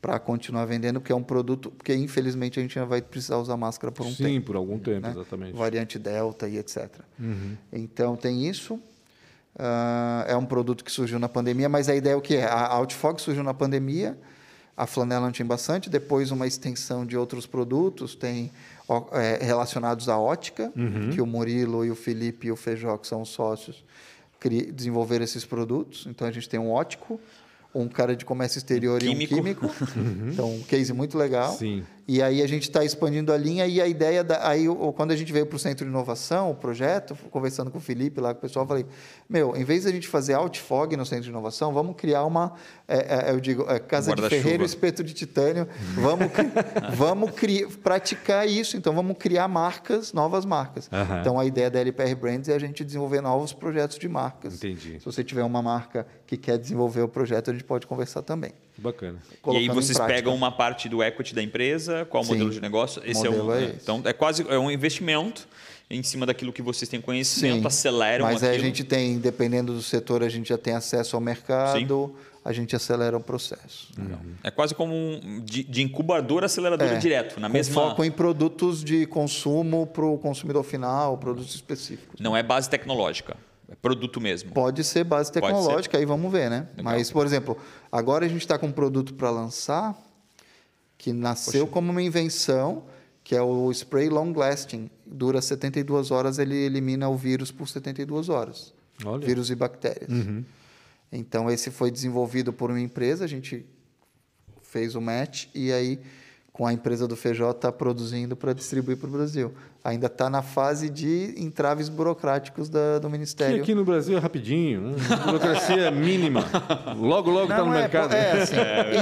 para continuar vendendo, porque é um produto, porque infelizmente a gente ainda vai precisar usar máscara por um Sim, tempo. Sim, por algum tempo, né? exatamente. Variante Delta e etc. Uhum. Então tem isso. Uh, é um produto que surgiu na pandemia, mas a ideia é o que é? A Outfog surgiu na pandemia, a flanela tinha bastante, depois uma extensão de outros produtos, tem é, relacionados à ótica, uhum. que o Murilo e o Felipe e o Feijó, que são sócios, desenvolver esses produtos. Então a gente tem um ótico, um cara de comércio exterior um e um químico. Uhum. Então, um case muito legal. Sim. E aí a gente está expandindo a linha e a ideia da, aí quando a gente veio para o centro de inovação, o projeto, conversando com o Felipe lá com o pessoal, eu falei, meu, em vez de a gente fazer outfog no centro de inovação, vamos criar uma, é, é, eu digo, é, casa de ferreiro, espeto de titânio, vamos, vamos criar, praticar isso. Então vamos criar marcas, novas marcas. Uhum. Então a ideia da LPR Brands é a gente desenvolver novos projetos de marcas. Entendi. Se você tiver uma marca que quer desenvolver o projeto, a gente pode conversar também. Bacana. E aí vocês pegam uma parte do equity da empresa, qual o modelo de negócio? Esse é o é então é quase é um investimento em cima daquilo que vocês têm conhecimento, Sim, aceleram mas aquilo. A gente tem, dependendo do setor, a gente já tem acesso ao mercado, Sim. a gente acelera o processo. Uhum. É quase como um, de, de incubador acelerador é, direto, na com mesma. foco em produtos de consumo para o consumidor final, produtos específicos. Não é base tecnológica. É produto mesmo. Pode ser base tecnológica, ser. aí vamos ver, né? Legal. Mas, por exemplo, agora a gente está com um produto para lançar que nasceu Poxa. como uma invenção, que é o spray long lasting. Dura 72 horas, ele elimina o vírus por 72 horas. Olha. Vírus e bactérias. Uhum. Então, esse foi desenvolvido por uma empresa, a gente fez o match e aí com a empresa do Feijó está produzindo para distribuir para o Brasil ainda está na fase de entraves burocráticos da, do Ministério. Que aqui no Brasil é rapidinho, né? burocracia mínima. Logo, logo está no é, mercado. É, assim,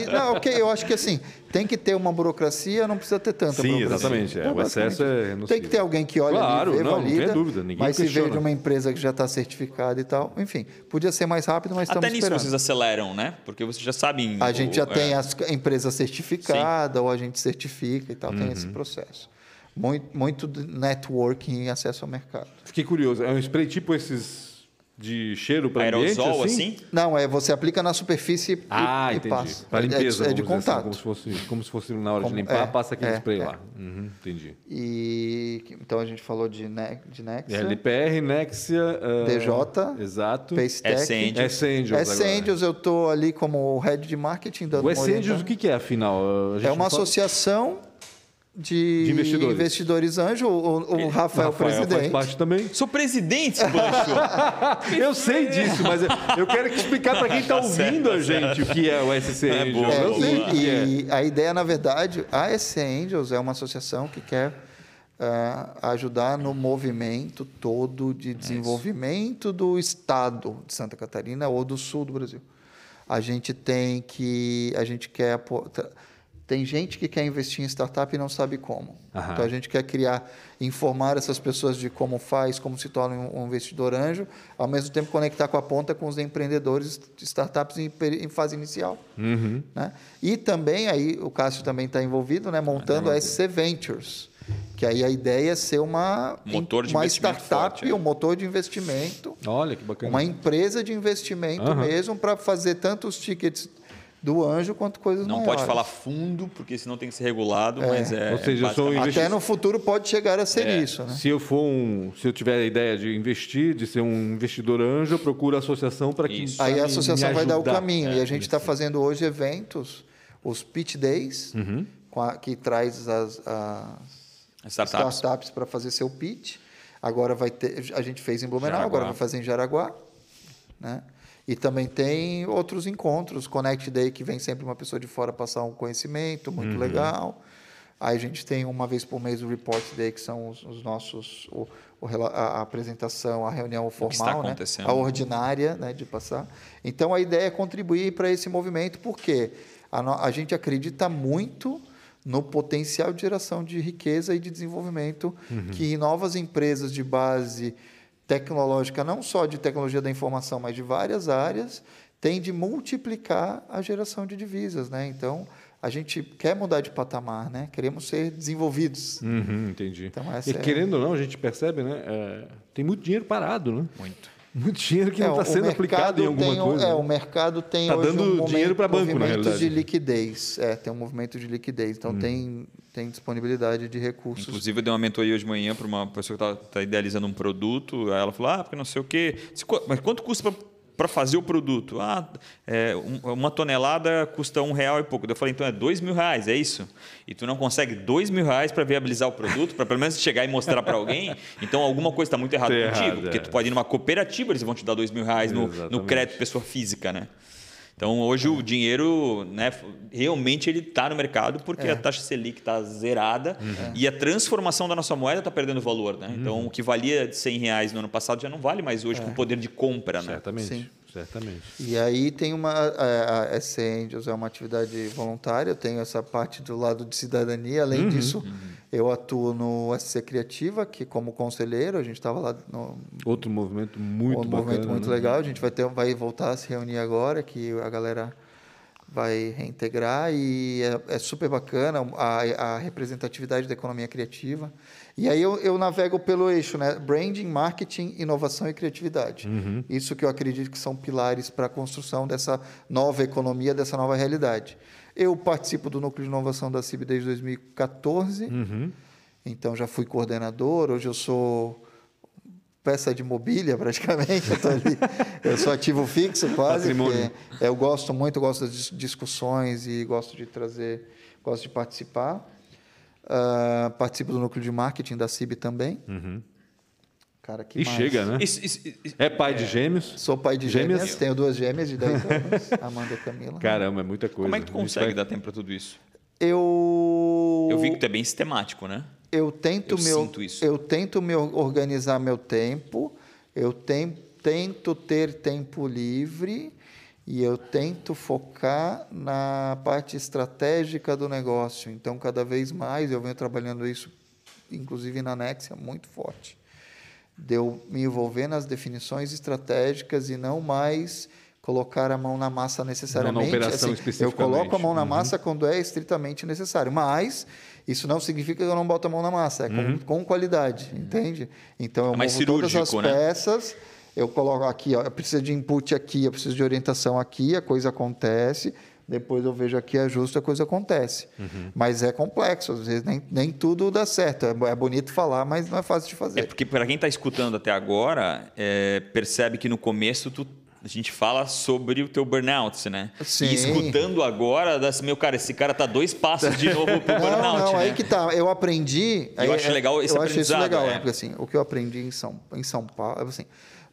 e, não, ok, eu acho que assim, tem que ter uma burocracia, não precisa ter tanta Sim, burocracia. exatamente. É, o excesso é nocivo. Tem que ter alguém que olha claro, ali, vê, não, valida, não tem dúvida. Ninguém mas questiona. se veio de uma empresa que já está certificada e tal, enfim, podia ser mais rápido, mas Até estamos nisso esperando. vocês aceleram, né? Porque vocês já sabem... A gente já é... tem as empresas certificadas, ou a gente certifica e tal, uhum. tem esse processo muito, muito networking e acesso ao mercado. Fiquei curioso. É um spray tipo esses de cheiro para ambiente, Aerosol, assim? assim? Não, é você aplica na superfície ah, e, entendi. passa. Para limpeza, é, é de assim, contato. como, se fosse, como se fosse na hora como, de limpar, é, passa aquele é, spray é. lá. Uhum, entendi. E então a gente falou de, ne, de Nexia. LPR, Nexia, uh, DJ, exato. Pacetech, S Angels. S Angels eu estou ali como head de marketing dando O S Angels o que, que é afinal? É uma associação de, de investidores. investidores anjo, o, o Rafael, Rafael presidente. Faz parte também. Sou presidente, Bancho. eu sei disso, mas eu quero explicar para quem está tá ouvindo a gente o que é o SC é Angels. É, eu sei e, e é. a ideia, na verdade, a SC Angels é uma associação que quer uh, ajudar no movimento todo de desenvolvimento do estado de Santa Catarina ou do sul do Brasil. A gente tem que, a gente quer tem gente que quer investir em startup e não sabe como. Aham. Então a gente quer criar, informar essas pessoas de como faz, como se torna um investidor anjo, ao mesmo tempo conectar com a ponta com os empreendedores de startups em, em fase inicial. Uhum. Né? E também aí o Cássio também está envolvido, né, montando a SC Ventures. Que aí a ideia é ser uma, motor de uma startup, forte, é. um motor de investimento. Olha que bacana. Uma empresa de investimento uhum. mesmo para fazer tanto os tickets do anjo quanto coisas não maiores. pode falar fundo, porque senão tem que ser regulado, é. mas é. Ou seja, eu sou um Até no futuro pode chegar a ser é. isso. Né? Se eu for um. Se eu tiver a ideia de investir, de ser um investidor anjo, eu procuro a associação para que. Isso. Aí a associação vai dar o caminho. É, e a gente está fazendo hoje eventos, os Pitch Days, uhum. a, que traz as, as startups, startups para fazer seu pitch. Agora vai ter. A gente fez em Blumenau, Jaraguá. agora vai fazer em Jaraguá. Né? E também tem outros encontros, Connect Day, que vem sempre uma pessoa de fora passar um conhecimento muito uhum. legal. Aí a gente tem uma vez por mês o Report Day, que são os, os nossos. O, o, a, apresentação, a reunião formal, né? a ordinária né, de passar. Então a ideia é contribuir para esse movimento, porque a, a gente acredita muito no potencial de geração de riqueza e de desenvolvimento uhum. que novas empresas de base tecnológica, não só de tecnologia da informação, mas de várias áreas, tem de multiplicar a geração de divisas. Né? Então, a gente quer mudar de patamar, né? Queremos ser desenvolvidos. Uhum, entendi. Então, e é- querendo ou não, a gente percebe, né? é, tem muito dinheiro parado, né? Muito. Muito dinheiro que É, não está sendo aplicado em alguma tem coisa. É, né? o mercado tem Tá hoje dando um momento, dinheiro pra banco, na movimento realidade. de liquidez. É, tem um movimento de liquidez. Hum. Então, tem, tem disponibilidade de recursos. Inclusive, eu dei uma mentoria hoje de manhã para uma pessoa que está idealizando um produto. Aí ela falou: Ah, porque não sei o quê. Disse, "Qu- Mas quanto custa para fazer o produto? Ah, é, um- uma tonelada custa um real e pouco. Eu falei: Então é dois mil reais, é isso? E tu não consegue dois mil reais para viabilizar o produto, para pelo menos chegar e mostrar para alguém? Então alguma coisa está muito errada Tá contigo. errado, porque é. tu pode ir numa cooperativa, eles vão te dar dois mil reais no, no crédito pessoa física, né? Então hoje o dinheiro, né, realmente ele está no mercado porque É. a taxa Selic está zerada e a transformação da nossa moeda está perdendo valor, né? Então o que valia de 100 reais no ano passado já não vale mais hoje com o poder de compra, né? Certamente, Sim. certamente. E aí tem uma. A, SC Angels é uma atividade voluntária, eu tenho essa parte do lado de cidadania. Além disso, eu atuo no SC Criativa, que como conselheiro, a gente estava lá no, Outro movimento muito um bacana. movimento muito né? legal. A gente vai, ter, vai voltar a se reunir agora, que a galera vai reintegrar e é, é super bacana a, a representatividade da economia criativa. E aí eu, eu navego pelo eixo, né? Branding, marketing, inovação e criatividade. Isso que eu acredito que são pilares para a construção dessa nova economia, dessa nova realidade. Eu participo do núcleo de inovação da CIB desde 2014. Uhum. Então já fui coordenador, hoje eu sou peça de mobília praticamente, eu, ali, eu sou ativo fixo quase, eu gosto muito, gosto das dis- discussões e gosto de trazer, gosto de participar. Ah, participo do núcleo de marketing da CIB também. Cara, que E mais? chega, né? Isso- isso- isso- É pai de gêmeos? Sou pai de Gêmeas? gêmeas, tenho duas gêmeas de 10 anos, Amanda e Camila. Caramba, é muita coisa. como é que tu consegue vai- dar tempo para tudo isso? Eu Eu vi que tu é bem sistemático, né? eu tento Eu me or- sinto isso. eu tento me or- organizar meu tempo, eu tem- tento ter tempo livre e eu tento focar na parte estratégica do negócio. Então, cada vez mais eu venho trabalhando isso, inclusive na Nexia, muito forte. De eu me envolver nas definições estratégicas e não mais colocar a mão na massa necessariamente. operação Assim, eu coloco a mão na Uhum. massa quando é estritamente necessário. Mas isso não significa que eu não boto a mão na massa, é com, com qualidade, entende? Então eu Uhum. É movo todas as né? peças, eu coloco aqui, ó, eu preciso de input aqui, eu preciso de orientação aqui, a coisa acontece, depois eu vejo aqui, ajusto, a coisa acontece. Uhum. Mas é complexo, às vezes nem, nem tudo dá certo. É, é bonito falar, mas não é fácil de É fazer. porque para quem está escutando até agora, é, percebe que no começo tu, a gente fala sobre o teu burnout, né? Sim. E escutando agora, dá assim, meu cara, esse cara tá dois passos de novo pro burnout, Não, não, né? aí que tá. Eu aprendi. Eu aí- acho legal esse Eu acho isso aprendizado, legal, é. né? porque assim, o que eu aprendi em São, em São Paulo, assim,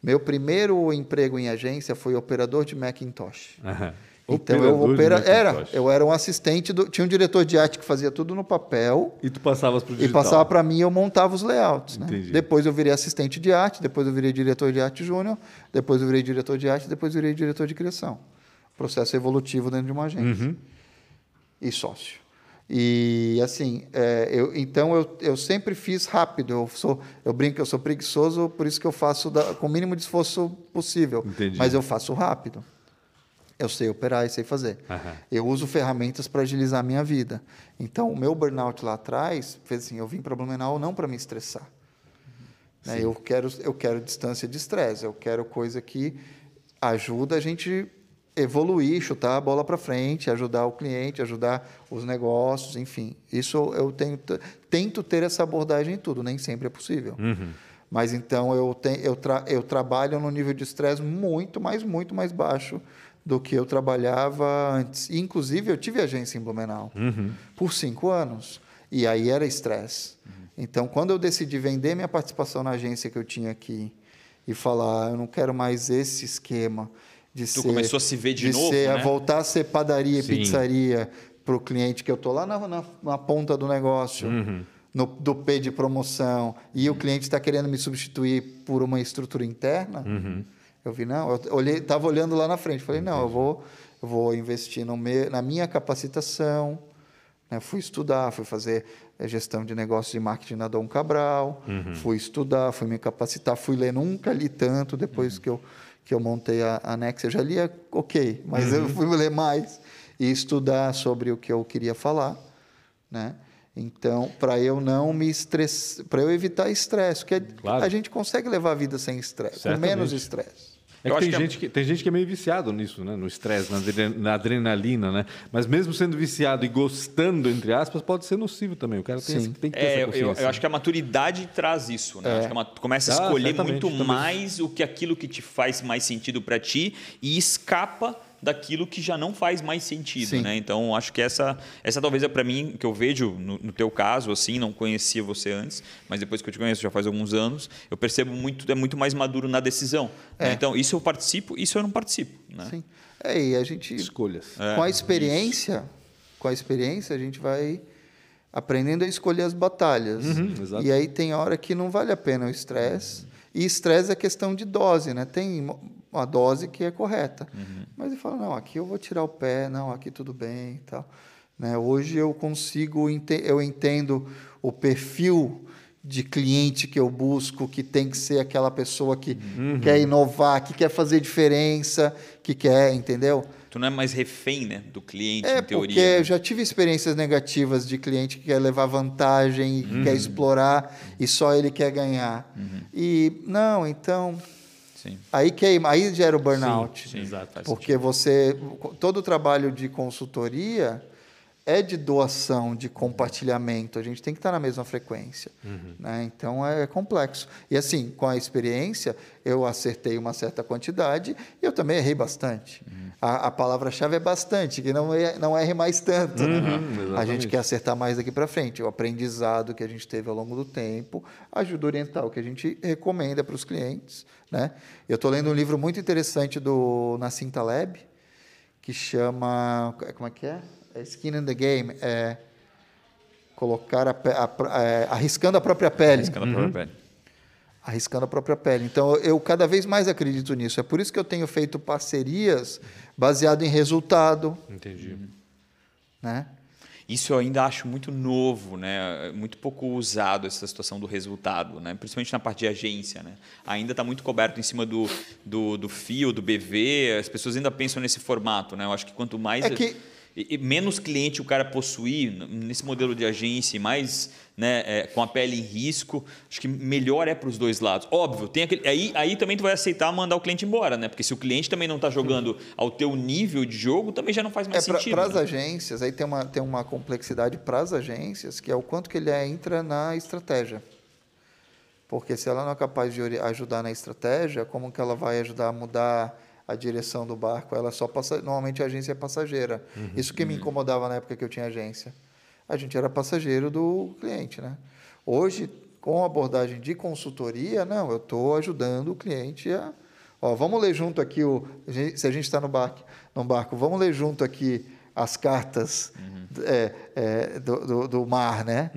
meu primeiro emprego em agência foi operador de Macintosh. Aham. Então eu opera, era, Macintosh. eu era um assistente do, tinha um diretor de arte que fazia tudo no papel E tu passavas pro e digital. passava para mim e eu montava os layouts. Né? Depois eu virei assistente de arte, depois eu virei diretor de arte júnior, depois eu virei diretor de arte, depois eu virei diretor de criação. Processo evolutivo dentro de uma agência. Uhum. E sócio. E assim, é, eu, então eu, eu sempre fiz rápido. Eu sou, eu brinco, que eu sou preguiçoso, por isso que eu faço da- com o mínimo de esforço possível. Entendi. Mas eu faço rápido. Eu sei operar e sei fazer. Aham. Eu uso ferramentas para agilizar a minha vida. Então, o meu burnout lá atrás fez assim: eu vim para Blumenau não para me estressar. Né? Eu, quero, eu quero distância de estresse, eu quero coisa que ajuda a gente evoluir, chutar a bola para frente, ajudar o cliente, ajudar os negócios, enfim. Isso eu tento, tento ter essa abordagem em tudo, nem sempre é possível. Mas então eu, te, eu, tra, eu trabalho no nível de estresse muito, mais, muito mais baixo do que eu trabalhava antes. Inclusive, eu tive agência em Blumenau por cinco anos. E aí era estresse. Então, quando eu decidi vender minha participação na agência que eu tinha aqui e falar, "Ah, eu não quero mais esse esquema de Tu ser... começou a se ver de novo, ser, a né? voltar a ser padaria e pizzaria para o cliente, que eu estou lá na, na, na ponta do negócio, Uhum. no, do P de promoção, e o cliente está querendo me substituir por uma estrutura interna, Uhum. Eu vi, não, eu olhei, estava olhando lá na frente, falei, não, eu vou, eu vou investir no me, na minha capacitação, né? fui estudar, fui fazer eh, gestão de negócios de marketing na Dom Cabral, Uhum. fui estudar, fui me capacitar, fui ler, nunca li tanto depois Uhum. que eu que eu montei a, a Nexia, eu já lia ok, mas eu Uhum. fui ler mais e estudar sobre o que eu queria falar, né? Então, para eu não me estressar, para eu evitar estresse, porque Claro. a gente consegue levar a vida sem estresse, com menos estresse. É Eu que tem, que é- gente que, tem gente que é meio viciado nisso, né? No estresse, na, adre- na adrenalina, né? Mas mesmo sendo viciado e gostando, entre aspas, pode ser nocivo também. O cara tem, esse- tem que ter É, essa eu, consciência. eu acho que a maturidade traz isso, né? Acho que a ma- tu começa a Ah, escolher certamente, muito também. mais o que aquilo que te faz mais sentido para ti e escapa daquilo que já não faz mais sentido, Sim. né? Então acho que essa, essa talvez é para mim que eu vejo no, no teu caso, assim, não conhecia você antes, mas depois que eu te conheço já faz alguns anos, eu percebo muito é muito mais maduro na decisão. né? É. Então isso eu participo, isso eu não participo, né? Sim. É, e a gente Escolhas. É, com a experiência, com a experiência a gente vai aprendendo a escolher as batalhas. Uhum, exato. e aí tem hora que não vale a pena o estresse. E estresse é questão de dose, né? Tem uma dose que é correta. Uhum. Mas ele fala, não, aqui eu vou tirar o pé, não, aqui tudo bem e tal. Né? Hoje eu consigo, eu entendo o perfil de cliente que eu busco, que tem que ser aquela pessoa que Uhum. quer inovar, que quer fazer diferença, que quer, entendeu? Tu não é mais refém, né, do cliente É, em teoria. porque né? eu já tive experiências negativas de cliente que quer levar vantagem, Uhum. quer explorar e só ele quer ganhar. E não, então Sim. aí queima, aí gera o burnout. Sim, Exato. faz Porque você todo o trabalho de consultoria é de doação, de compartilhamento. A gente tem que estar na mesma frequência. Né? Então é complexo. E assim, com a experiência, eu acertei uma certa quantidade e eu também errei bastante. A, a palavra-chave é bastante, que não, é, não erre mais tanto. né? A exatamente. gente quer acertar mais daqui para frente. O aprendizado que a gente teve ao longo do tempo ajuda a orientar o que a gente recomenda para os clientes. Né? Eu estou lendo um livro muito interessante do Nassim Taleb, que chama. Como é que é? É Skin in the Game. É colocar a, a é, arriscando a própria pele. Cada própria pele. Arriscando a própria pele. Então, eu cada vez mais acredito nisso. É por isso que eu tenho feito parcerias baseado em resultado. Entendi. Né? Isso eu ainda acho muito novo, né? Muito pouco usado essa situação do resultado, né? Principalmente na parte de agência, né? Ainda está muito coberto em cima do, do, do fio, do BV. As pessoas ainda pensam nesse formato, né? Eu acho que quanto mais É que- menos cliente o cara possuir nesse modelo de agência, e mais né, é, com a pele em risco, acho que melhor é para os dois lados. Óbvio, tem aquele, aí, aí também tu vai aceitar mandar o cliente embora, né? Porque se o cliente também não está jogando ao teu nível de jogo, também já não faz mais É, sentido. para as né? agências, aí tem uma, tem uma complexidade para as agências, que é o quanto que ele entra na estratégia. Porque se ela não é capaz de ajudar na estratégia, como que ela vai ajudar a mudar a direção do barco? Ela é só passa... Normalmente a agência é passageira. Isso que me incomodava na época que eu tinha agência. A gente era passageiro do cliente, né? Hoje, com a abordagem de consultoria, não, eu estou ajudando o cliente a. Ó, vamos ler junto aqui o. Se a gente está no barco, no barco, vamos ler junto aqui as cartas é, é, do, do, do mar, né?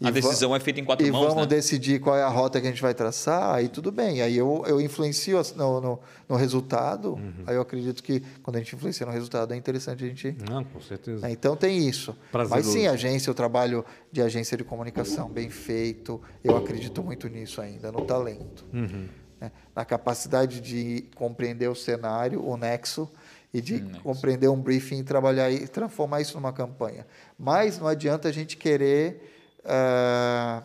E A decisão é feita em quatro e mãos, vamos né? decidir qual é a rota que a gente vai traçar, aí tudo bem. Aí eu, eu influencio no, no, no resultado, Uhum. aí eu acredito que quando a gente influencia no resultado é interessante a gente. Não, com certeza. né? Então tem isso. Prazeroso. Mas sim, agência, o trabalho de agência de comunicação bem feito, eu acredito muito nisso ainda, no talento. Uhum. né? Na capacidade de compreender o cenário, o nexo, e de compreender um briefing e trabalhar e transformar isso numa campanha. Mas não adianta a gente querer ah,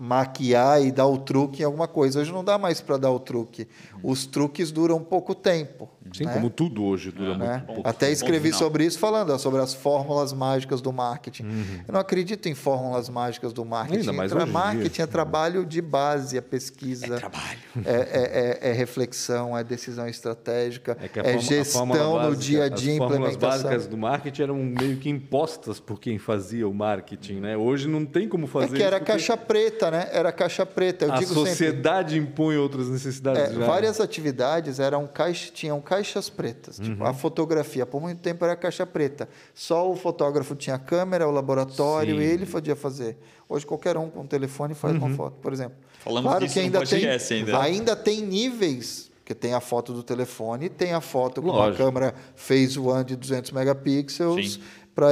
maquiar e dar o truque em alguma coisa. Hoje não dá mais para dar o truque. Os truques duram pouco tempo. Sim, né? como tudo hoje dura né? muito pouco. Até escrevi sobre isso falando ó, sobre as fórmulas mágicas do marketing. Uhum. Eu não acredito em fórmulas mágicas do marketing. Ainda mais Tra- hoje em dia. marketing é trabalho de base, é pesquisa, Trabalho. é, é- é- é reflexão, é decisão estratégica, É, que a é gestão fórmula no básica- dia a dia, As fórmulas implementação. básicas do marketing eram meio que impostas por quem fazia o marketing, né? Hoje não tem como É fazer que era isso porque caixa preta, né? Era caixa preta. Eu a digo sempre. sociedade impõe outras necessidades. É, já. várias atividades eram caixa, tinham caixas pretas. Tipo, Uhum. a fotografia, por muito tempo era caixa preta. Só o fotógrafo tinha câmera, o laboratório, Sim. ele podia fazer. Hoje qualquer um com um telefone faz Uhum. uma foto, por exemplo. Falamos disso no podcast tem, ainda. ainda tem níveis, porque tem a foto do telefone, tem a foto com uma Lógico. câmera Phase One de 200 megapixels para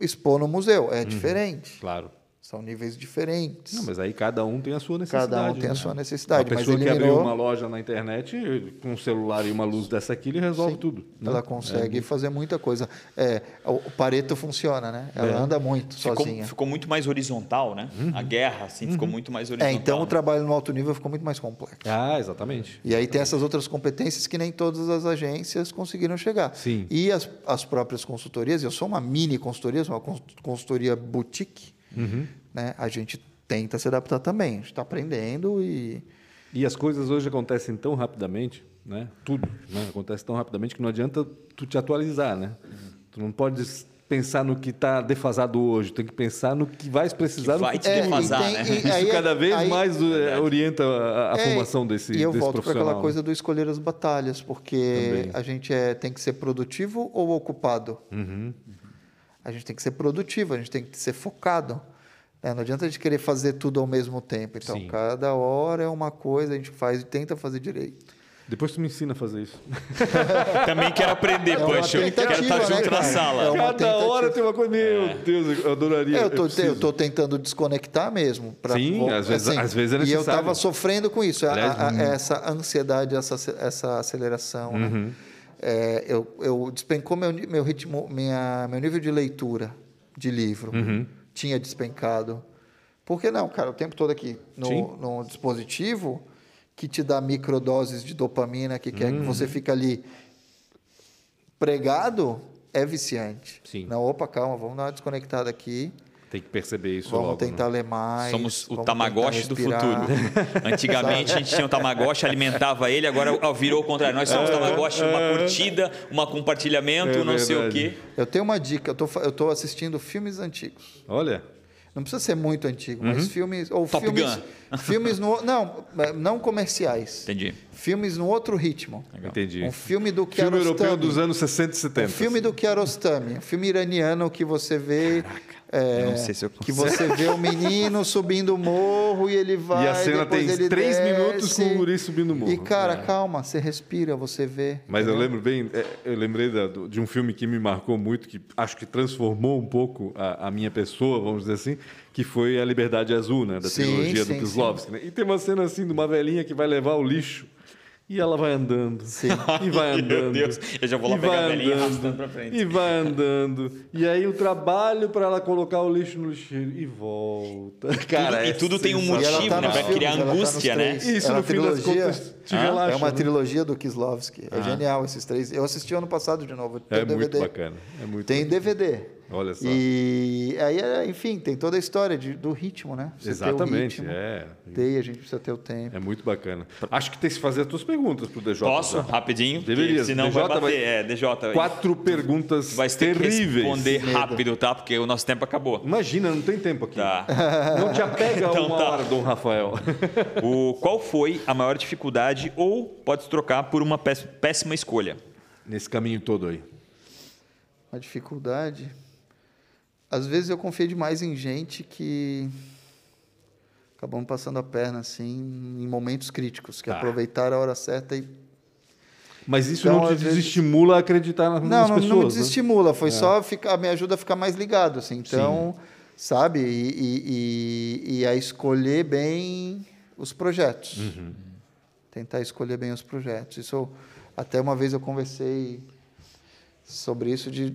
expor no museu. É diferente. Claro. São níveis diferentes. Não, mas aí cada um tem a sua necessidade. Cada um tem a né? sua necessidade. Mas pessoa que abriu uma loja na internet, com um celular e uma luz dessa aqui, ele resolve Sim, tudo. né? Ela consegue fazer muita coisa. É, o o Pareto funciona, né? Ela É. anda muito Ficou, sozinha. ficou muito mais horizontal, né? A guerra, assim, ficou muito mais É, horizontal. então o né? trabalho no alto nível ficou muito mais complexo. Ah, exatamente. E aí tem essas outras competências que nem todas as agências conseguiram chegar. Sim. E as, as próprias consultorias, eu sou uma mini consultoria, sou uma cons- consultoria boutique, Uhum. né? A gente tenta se adaptar também. A gente está aprendendo e E as coisas hoje acontecem tão rapidamente, né? Tudo né? acontece tão rapidamente que não adianta tu te atualizar, né? Tu não podes pensar no que está defasado hoje, tem que pensar no que vais precisar Que no vai te futuro. É, e defasar, tem- né? e Isso aí é- cada vez aí- mais eh, orienta a, a É, formação desse, E eu desse volto para aquela coisa do escolher as batalhas, porque Também. a gente é, tem que ser produtivo ou ocupado. Uhum. A gente tem que ser produtivo, a gente tem que ser focado. né? Não adianta a gente querer fazer tudo ao mesmo tempo. Então, Sim. cada hora é uma coisa, a gente faz e tenta fazer direito. Depois tu me ensina a fazer isso. Também quero aprender, É. Eu quero estar né, junto na cara? sala. É Cada tentativa. hora tem uma coisa. Meu Deus, eu adoraria. É, eu tô, preciso. eu tô tentando desconectar mesmo. pra- Sim, vou- às vezes- às vezes é E eu necessário. estava sofrendo com isso, a- Aliás, a- a- hum. essa ansiedade, essa, essa aceleração. né? Uhum. É, eu, eu despencou meu, meu ritmo, minha, meu nível de leitura de livro Uhum. tinha despencado. Por que não, cara? O tempo todo aqui no, no dispositivo que te dá microdoses de dopamina, que quer que Uhum. você fica ali pregado, é viciante. Sim. Não, opa, calma, vamos dar uma desconectada aqui. Tem que perceber isso Vamos logo. né? tentar ler mais. Somos o vamos Tamagotchi do futuro. Antigamente a gente tinha um Tamagotchi, alimentava ele, agora virou o contrário. Nós somos Tamagotchi, uma curtida, uma compartilhamento, É não sei o quê. Eu tenho uma dica, eu tô, fa- eu tô assistindo filmes antigos. Olha, Não precisa ser muito antigo, mas filmes. Ou Uhum. Top filmes, Gun. filmes no. Não, é, não comerciais. Entendi. Filmes no outro ritmo. entendi. Um filme do Filme europeu Kiarostami. dos anos 60 e 70. Um filme do Kiarostami. Um filme iraniano que você vê. É, eu não sei se eu que você vê o menino subindo o morro e ele vai. E a cena tem três desce. minutos com o guri subindo o morro. E, cara, É. calma, você respira, você vê. Mas eu lembro bem, é, eu lembrei de um filme que me marcou muito, que acho que transformou um pouco a, a minha pessoa, vamos dizer assim, que foi A Liberdade Azul, né? Da Sim, trilogia sim, do Kislovski. né? E tem uma cena assim de uma velhinha que vai levar o lixo e ela vai andando. Sim. E vai Ai, andando. meu Deus, eu já vou lá e pegar vai a velhinha andando, arrastando pra frente. E vai andando. E aí o trabalho para ela colocar o lixo no lixeiro e volta. Cara, e é tudo tem um. E ela motivo, tá né? Vai criar ela tá angústia, né? Isso, É no uma fim das trilogia. contas, te Ah, relaxa. É uma né? trilogia do Kislovski. É genial esses três. Eu assisti ano passado de novo. Tem É muito DVD. bacana. É muito Tem bacana. DVD. Olha só. E aí, enfim, tem toda a história de- do ritmo, né? Você o Exatamente, ritmo. é. Tem, a gente precisa ter o tempo. É muito bacana. Acho que tem que fazer as tuas perguntas pro DJ. Posso? já. Rapidinho? Deveria. Senão DJ vai bater. vai- É, DJ. Quatro perguntas vai ter que terríveis. responder Medo. rápido, tá? Porque o nosso tempo acabou. Imagina, não tem tempo aqui. Tá. Não te apega Então uma tá. hora, Dom Rafael. O, qual foi a maior dificuldade ou pode trocar por uma pés- péssima escolha? Nesse caminho todo aí. Uma dificuldade. Às vezes eu confio demais em gente que acabamos passando a perna assim em momentos críticos, que Tá. aproveitaram a hora certa e Mas isso Então, não te às vezes- desestimula a acreditar nas, Não, nas não, pessoas, não me né? desestimula, foi só ficar, me ajuda a ficar mais ligado, assim. Então, sabe, e, e- e- e a escolher bem os projetos. Uhum. Tentar escolher bem os projetos. Isso, até uma vez eu conversei sobre isso, de,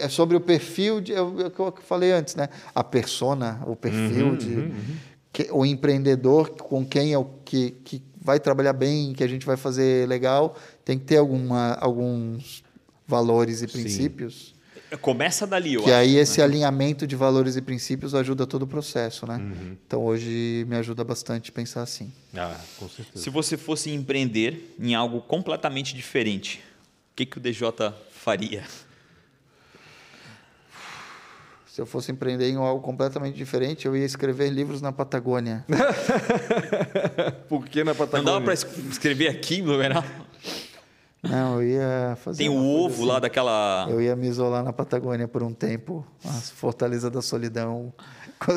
é, é sobre o perfil, de, é o é o que eu falei antes, né? A persona, o perfil Uhum, de... que- o empreendedor com quem é o que, que vai trabalhar bem, que a gente vai fazer legal, tem que ter alguma, alguns valores e Sim. princípios. Começa dali, eu Que acho. aí esse alinhamento de valores e princípios ajuda todo o processo, né? Uhum. Então hoje me ajuda bastante pensar assim. Ah, com certeza. Se você fosse empreender em algo completamente diferente, o que, que o DJ faria? Se eu fosse empreender em algo completamente diferente, eu ia escrever livros na Patagônia. Por que na Não Patagônia? dava para escrever aqui em Blumenau? Não, eu ia fazer. Tem o ovo assim. lá daquela. Eu ia me isolar na Patagônia por um tempo, a Fortaleza da Solidão.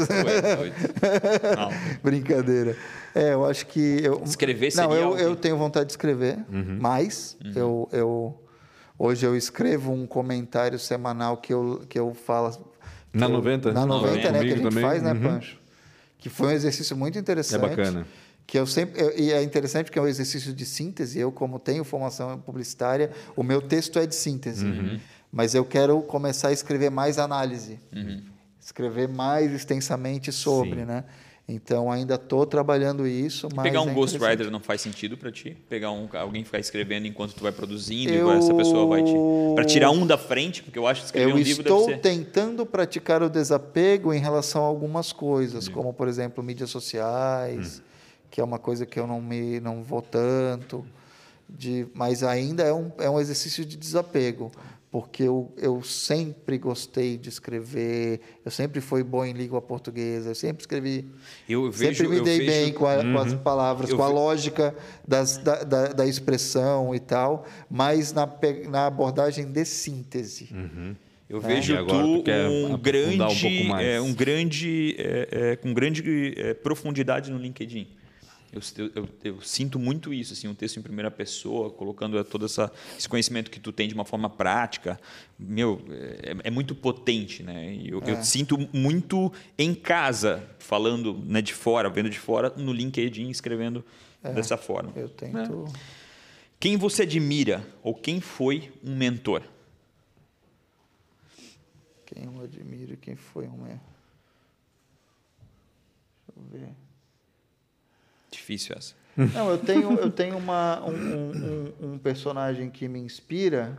Não. Brincadeira. É, eu acho que. Eu... Escrever Não, seria eu, algo eu que- tenho vontade de escrever, mas eu, eu. Hoje eu escrevo um comentário semanal que eu, que eu falo. Na 90? Na 90, né? Que a gente também. faz, né, Uhum. Pancho? Que foi um exercício muito interessante. É bacana. Que eu sempre, eu- e é interessante porque é um exercício de síntese. Eu, como tenho formação publicitária, o meu texto é de síntese. Uhum. Mas eu quero começar a escrever mais análise. Escrever mais extensamente sobre, Sim. né? Então, ainda estou trabalhando isso. Mas Pegar é um interessante. ghostwriter não faz sentido pra ti? Pegar um, alguém ficar escrevendo enquanto tu vai produzindo Eu- e essa pessoa vai te... Pra tirar um da frente, porque eu acho que escrever Eu um livro estou deve ser... tentando praticar o desapego em relação a algumas coisas, como por exemplo mídias sociais, que é uma coisa que eu não me não vou tanto, de, mas ainda é um, é um exercício de desapego, porque eu, eu sempre gostei de escrever, eu sempre fui bom em língua portuguesa, eu sempre escrevi, Eu vejo, sempre me eu dei vejo- bem com, a- com as palavras, Eu com a ve- lógica das, da, da, da expressão e tal, mas na, na abordagem de síntese. Eu E vejo agora tu um grande, um pouco mais. é, um grande, é, é, com grande é, profundidade no LinkedIn. Eu, eu, eu- eu sinto muito isso, assim, um texto em primeira pessoa, colocando é, todo essa, esse conhecimento que tu tem de uma forma prática. Meu, é, é muito potente, né? E Eu, eu É. sinto muito em casa, falando né, de fora, vendo de fora, no LinkedIn, escrevendo dessa forma. Eu tento. Quem você admira ou quem foi um mentor? Quem eu admiro, quem foi um. é- Deixa eu ver. Difícil essa. Não, eu tenho, eu tenho uma, um, um- um- um personagem que me inspira,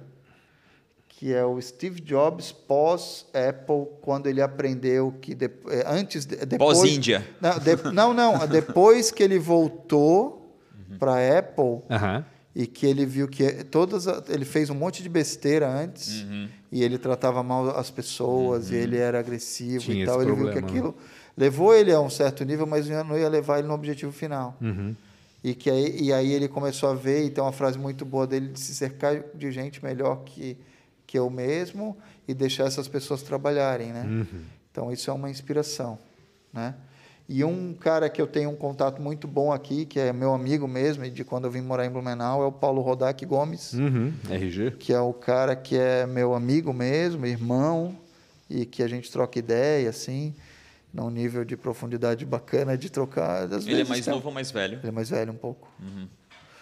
que é o Steve Jobs pós-Apple, quando ele aprendeu que de, eh, antes de- depois Pós-Índia. Não, de- não, não, depois que ele voltou para a Apple Aham. e que ele viu que todas a- ele fez um monte de besteira antes Uhum. e ele tratava mal as pessoas e ele era agressivo Tinha e tal ele viu que né? Levou ele a um certo nível mas não ia levar ele no objetivo final Uhum. e que aí, e aí ele começou a ver e tem uma frase muito boa dele de se cercar de gente melhor que que eu mesmo e deixar essas pessoas trabalharem né Uhum. então isso é uma inspiração né e um cara que eu tenho um contato muito bom aqui, que é meu amigo mesmo, de quando eu vim morar em Blumenau, é o Paulo Rodak Gomes, Uhum. RG. que é o cara que é meu amigo mesmo, irmão, e que a gente troca ideia, assim, num nível de profundidade bacana de trocar. Às Ele é vezes mais tem- novo ou mais velho? Ele é mais velho um pouco.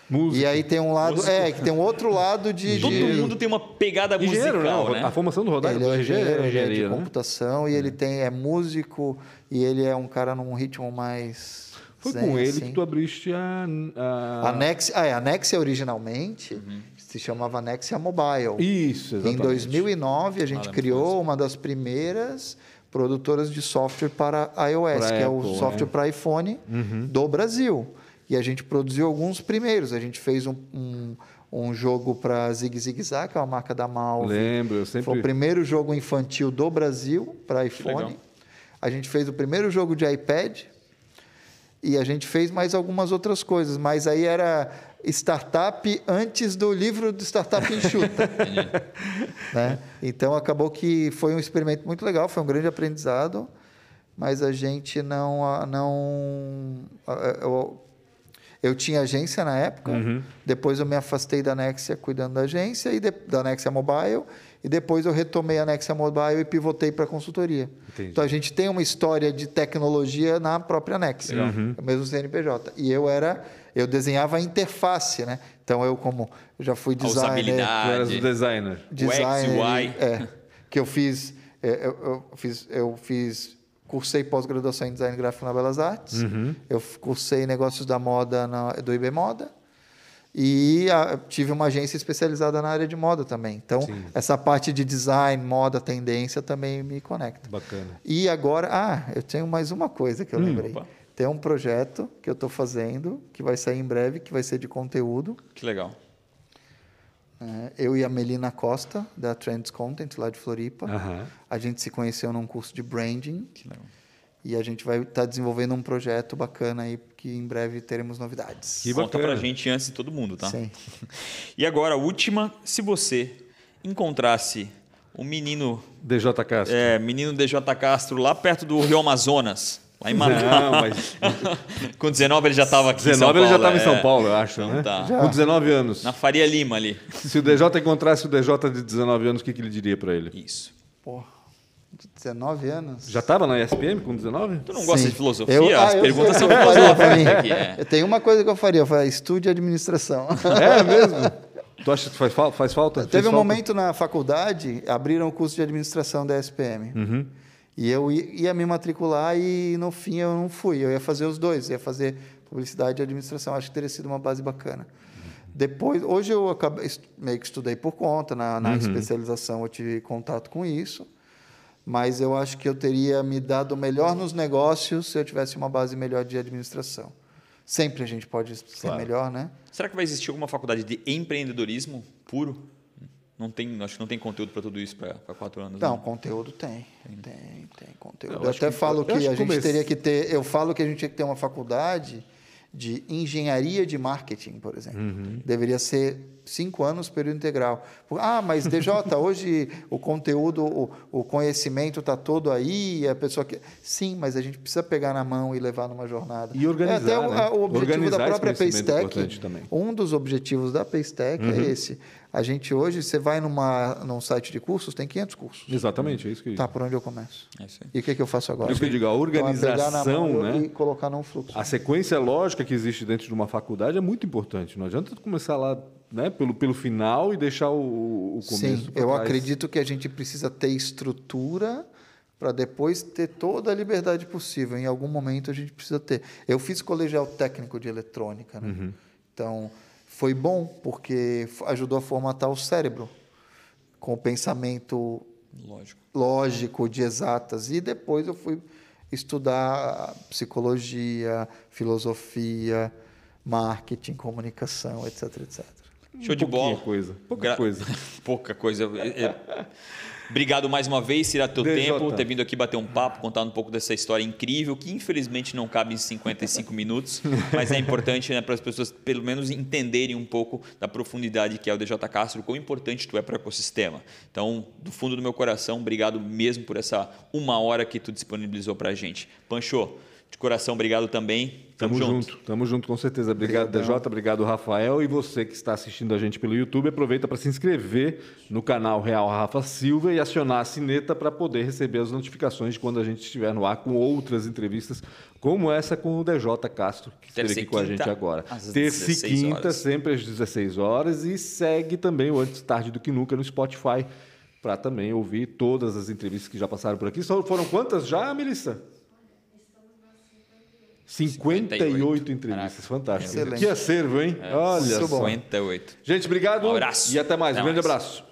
Música. E aí tem um lado, é, que tem um outro lado de... Todo de- mundo tem uma pegada Engenheiro, musical, né? né? A formação do Ele do é RG engenheiro, é é de né? computação e ele tem é músico e ele é um cara num ritmo mais Foi zen, com ele assim. que tu abriste a... a... A Nexia, ah, é, a Nexia originalmente se chamava Nexia Mobile. Isso, em exatamente. 2009 a gente criou uma das primeiras produtoras de software para iOS, Para que é Apple, o software né? para iPhone do Brasil. E a gente produziu alguns primeiros. A gente fez um, um, um jogo para Zig Zig Zag, que é uma marca da Malve. Lembro, eu sempre... Foi o primeiro jogo infantil do Brasil para iPhone. A gente fez o primeiro jogo de iPad e a gente fez mais algumas outras coisas, mas aí era startup antes do livro do Startup Enxuta. né? Então acabou que foi um experimento muito legal, foi um grande aprendizado, mas a gente não. não eu, eu tinha agência na época, depois eu me afastei da Nexia cuidando da agência, e de, da Nexia Mobile, e depois eu retomei a Nexia Mobile e pivotei para a consultoria. Entendi. Então a gente tem uma história de tecnologia na própria Nexia, o mesmo CNPJ. E eu era, eu desenhava a interface, né? Então eu como eu já fui designer, eras o designer. designer, O X, Y. é, que eu fiz, é, eu, eu fiz, eu fiz, cursei pós-graduação em design gráfico na Belas Artes, Uhum. eu cursei negócios da moda na, do IB Moda e ah, tive uma agência especializada na área de moda também. Então Sim. essa parte de design, moda, tendência também me conecta. Bacana. E agora, ah, eu tenho mais uma coisa que eu lembrei. Opa. Tem um projeto que eu estou fazendo, que vai sair em breve, que vai ser de conteúdo. Que legal. né? Eu e a Melina Costa, da Trends Content, lá de Floripa. Aham. A gente se conheceu num curso de branding. Que legal. E a gente vai estar desenvolvendo um projeto bacana aí, que em breve teremos novidades. Que Conta bacana. pra gente antes de todo mundo, tá? Sim. E agora, a última, se você encontrasse um menino, DJ Castro. é, menino DJ Castro lá perto do Rio Amazonas, lá em Manaus. Não, mas Com 19 ele já estava aqui 19 em São ele já estava em São é. Paulo, eu acho, Então né? tá. Com 19 anos. Na Faria Lima ali. Se o DJ encontrasse o DJ de 19 anos, o que, que ele diria pra ele? Isso. Porra. 19 anos. Já estava na ESPM com 19? Tu não gosta Sim. de filosofia? Eu- As ah, eu perguntas sei são filosóficas aqui. É. Eu tenho uma coisa que eu faria, eu faria estude administração. É mesmo? tu acha que faz, faz falta? Teve Fez um falta? momento na faculdade, abriram o curso de administração da SPM. Uhum. E eu i- ia me matricular e no fim eu não fui. Eu ia fazer os dois, ia fazer publicidade e administração. Acho que teria sido uma base bacana. Depois, hoje eu acabei, meio que estudei por conta, na, na especialização eu tive contato com isso, mas eu acho que eu teria me dado melhor nos negócios se eu tivesse uma base melhor de administração. Sempre a gente pode ser Claro. melhor, né? Será que vai existir alguma faculdade de empreendedorismo puro? Não tem, acho que não tem conteúdo para tudo isso para quatro anos. Não, né? conteúdo tem. Tem, tem conteúdo. Eu Eu, até que- falo que acho a que gente comece- teria que ter. Eu falo que a gente tinha que ter uma faculdade de engenharia de marketing, por exemplo. Uhum. Deveria ser cinco anos período integral. Ah, mas DJ, hoje o conteúdo, o, o conhecimento está todo aí, a pessoa que. Sim, mas a gente precisa pegar na mão e levar numa jornada. E organizar, É até o, né? a- o objetivo Organizar da própria é Paystack. Um dos objetivos da Paystack é esse. A gente hoje, você vai numa, num site de cursos, tem 500 cursos. Exatamente, é isso que eu Tá, por onde eu começo? É isso aí. E o que, que eu faço agora? Por isso que eu digo, a Então, é organização, mão né? E colocar num fluxo. A sequência lógica que existe dentro de uma faculdade é muito importante. Não adianta tu começar lá né, pelo, pelo final e deixar o, o começo. Sim, eu trás. acredito que a gente precisa ter estrutura para depois ter toda a liberdade possível. Em algum momento a gente precisa ter. Eu fiz colegial técnico de eletrônica, né? Uhum. Então foi bom porque ajudou a formatar o cérebro com o pensamento Lógico. lógico de exatas e depois eu fui estudar psicologia, filosofia, marketing, comunicação, etc, etc. Show de Pouquinha bola. coisa, pouca Gra- coisa. Pouca coisa. É- é- Obrigado mais uma vez, tirar teu DJ. tempo, ter vindo aqui bater um papo, contar um pouco dessa história incrível, que infelizmente não cabe em 55 minutos, mas é importante né, para as pessoas pelo menos entenderem um pouco da profundidade que é o DJ Castro, quão importante tu é para o ecossistema. Então, do fundo do meu coração, obrigado mesmo por essa uma hora que tu disponibilizou para a gente. Pancho, de coração, obrigado também. Tamo junto. tamo junto com certeza. Obrigado, Obrigadão. DJ, obrigado, Rafael. E você que está assistindo a gente pelo YouTube, aproveita para se inscrever no canal Real Rafa Silva e acionar a sineta para poder receber as notificações de quando a gente estiver no ar com outras entrevistas, como essa com o DJ Castro, que esteve Terça e aqui com a gente agora. Terça e 16 quinta, horas. sempre às 16 horas. E segue também o Antes Tarde do Que Nunca no Spotify para também ouvir todas as entrevistas que já passaram por aqui. Só foram quantas já, Melissa? 58, 58 entrevistas, fantástico. Excelente. Que acervo, hein? Olha Muito só. bom. 58. Gente, obrigado Um abraço. e até mais. Até um grande mais. abraço.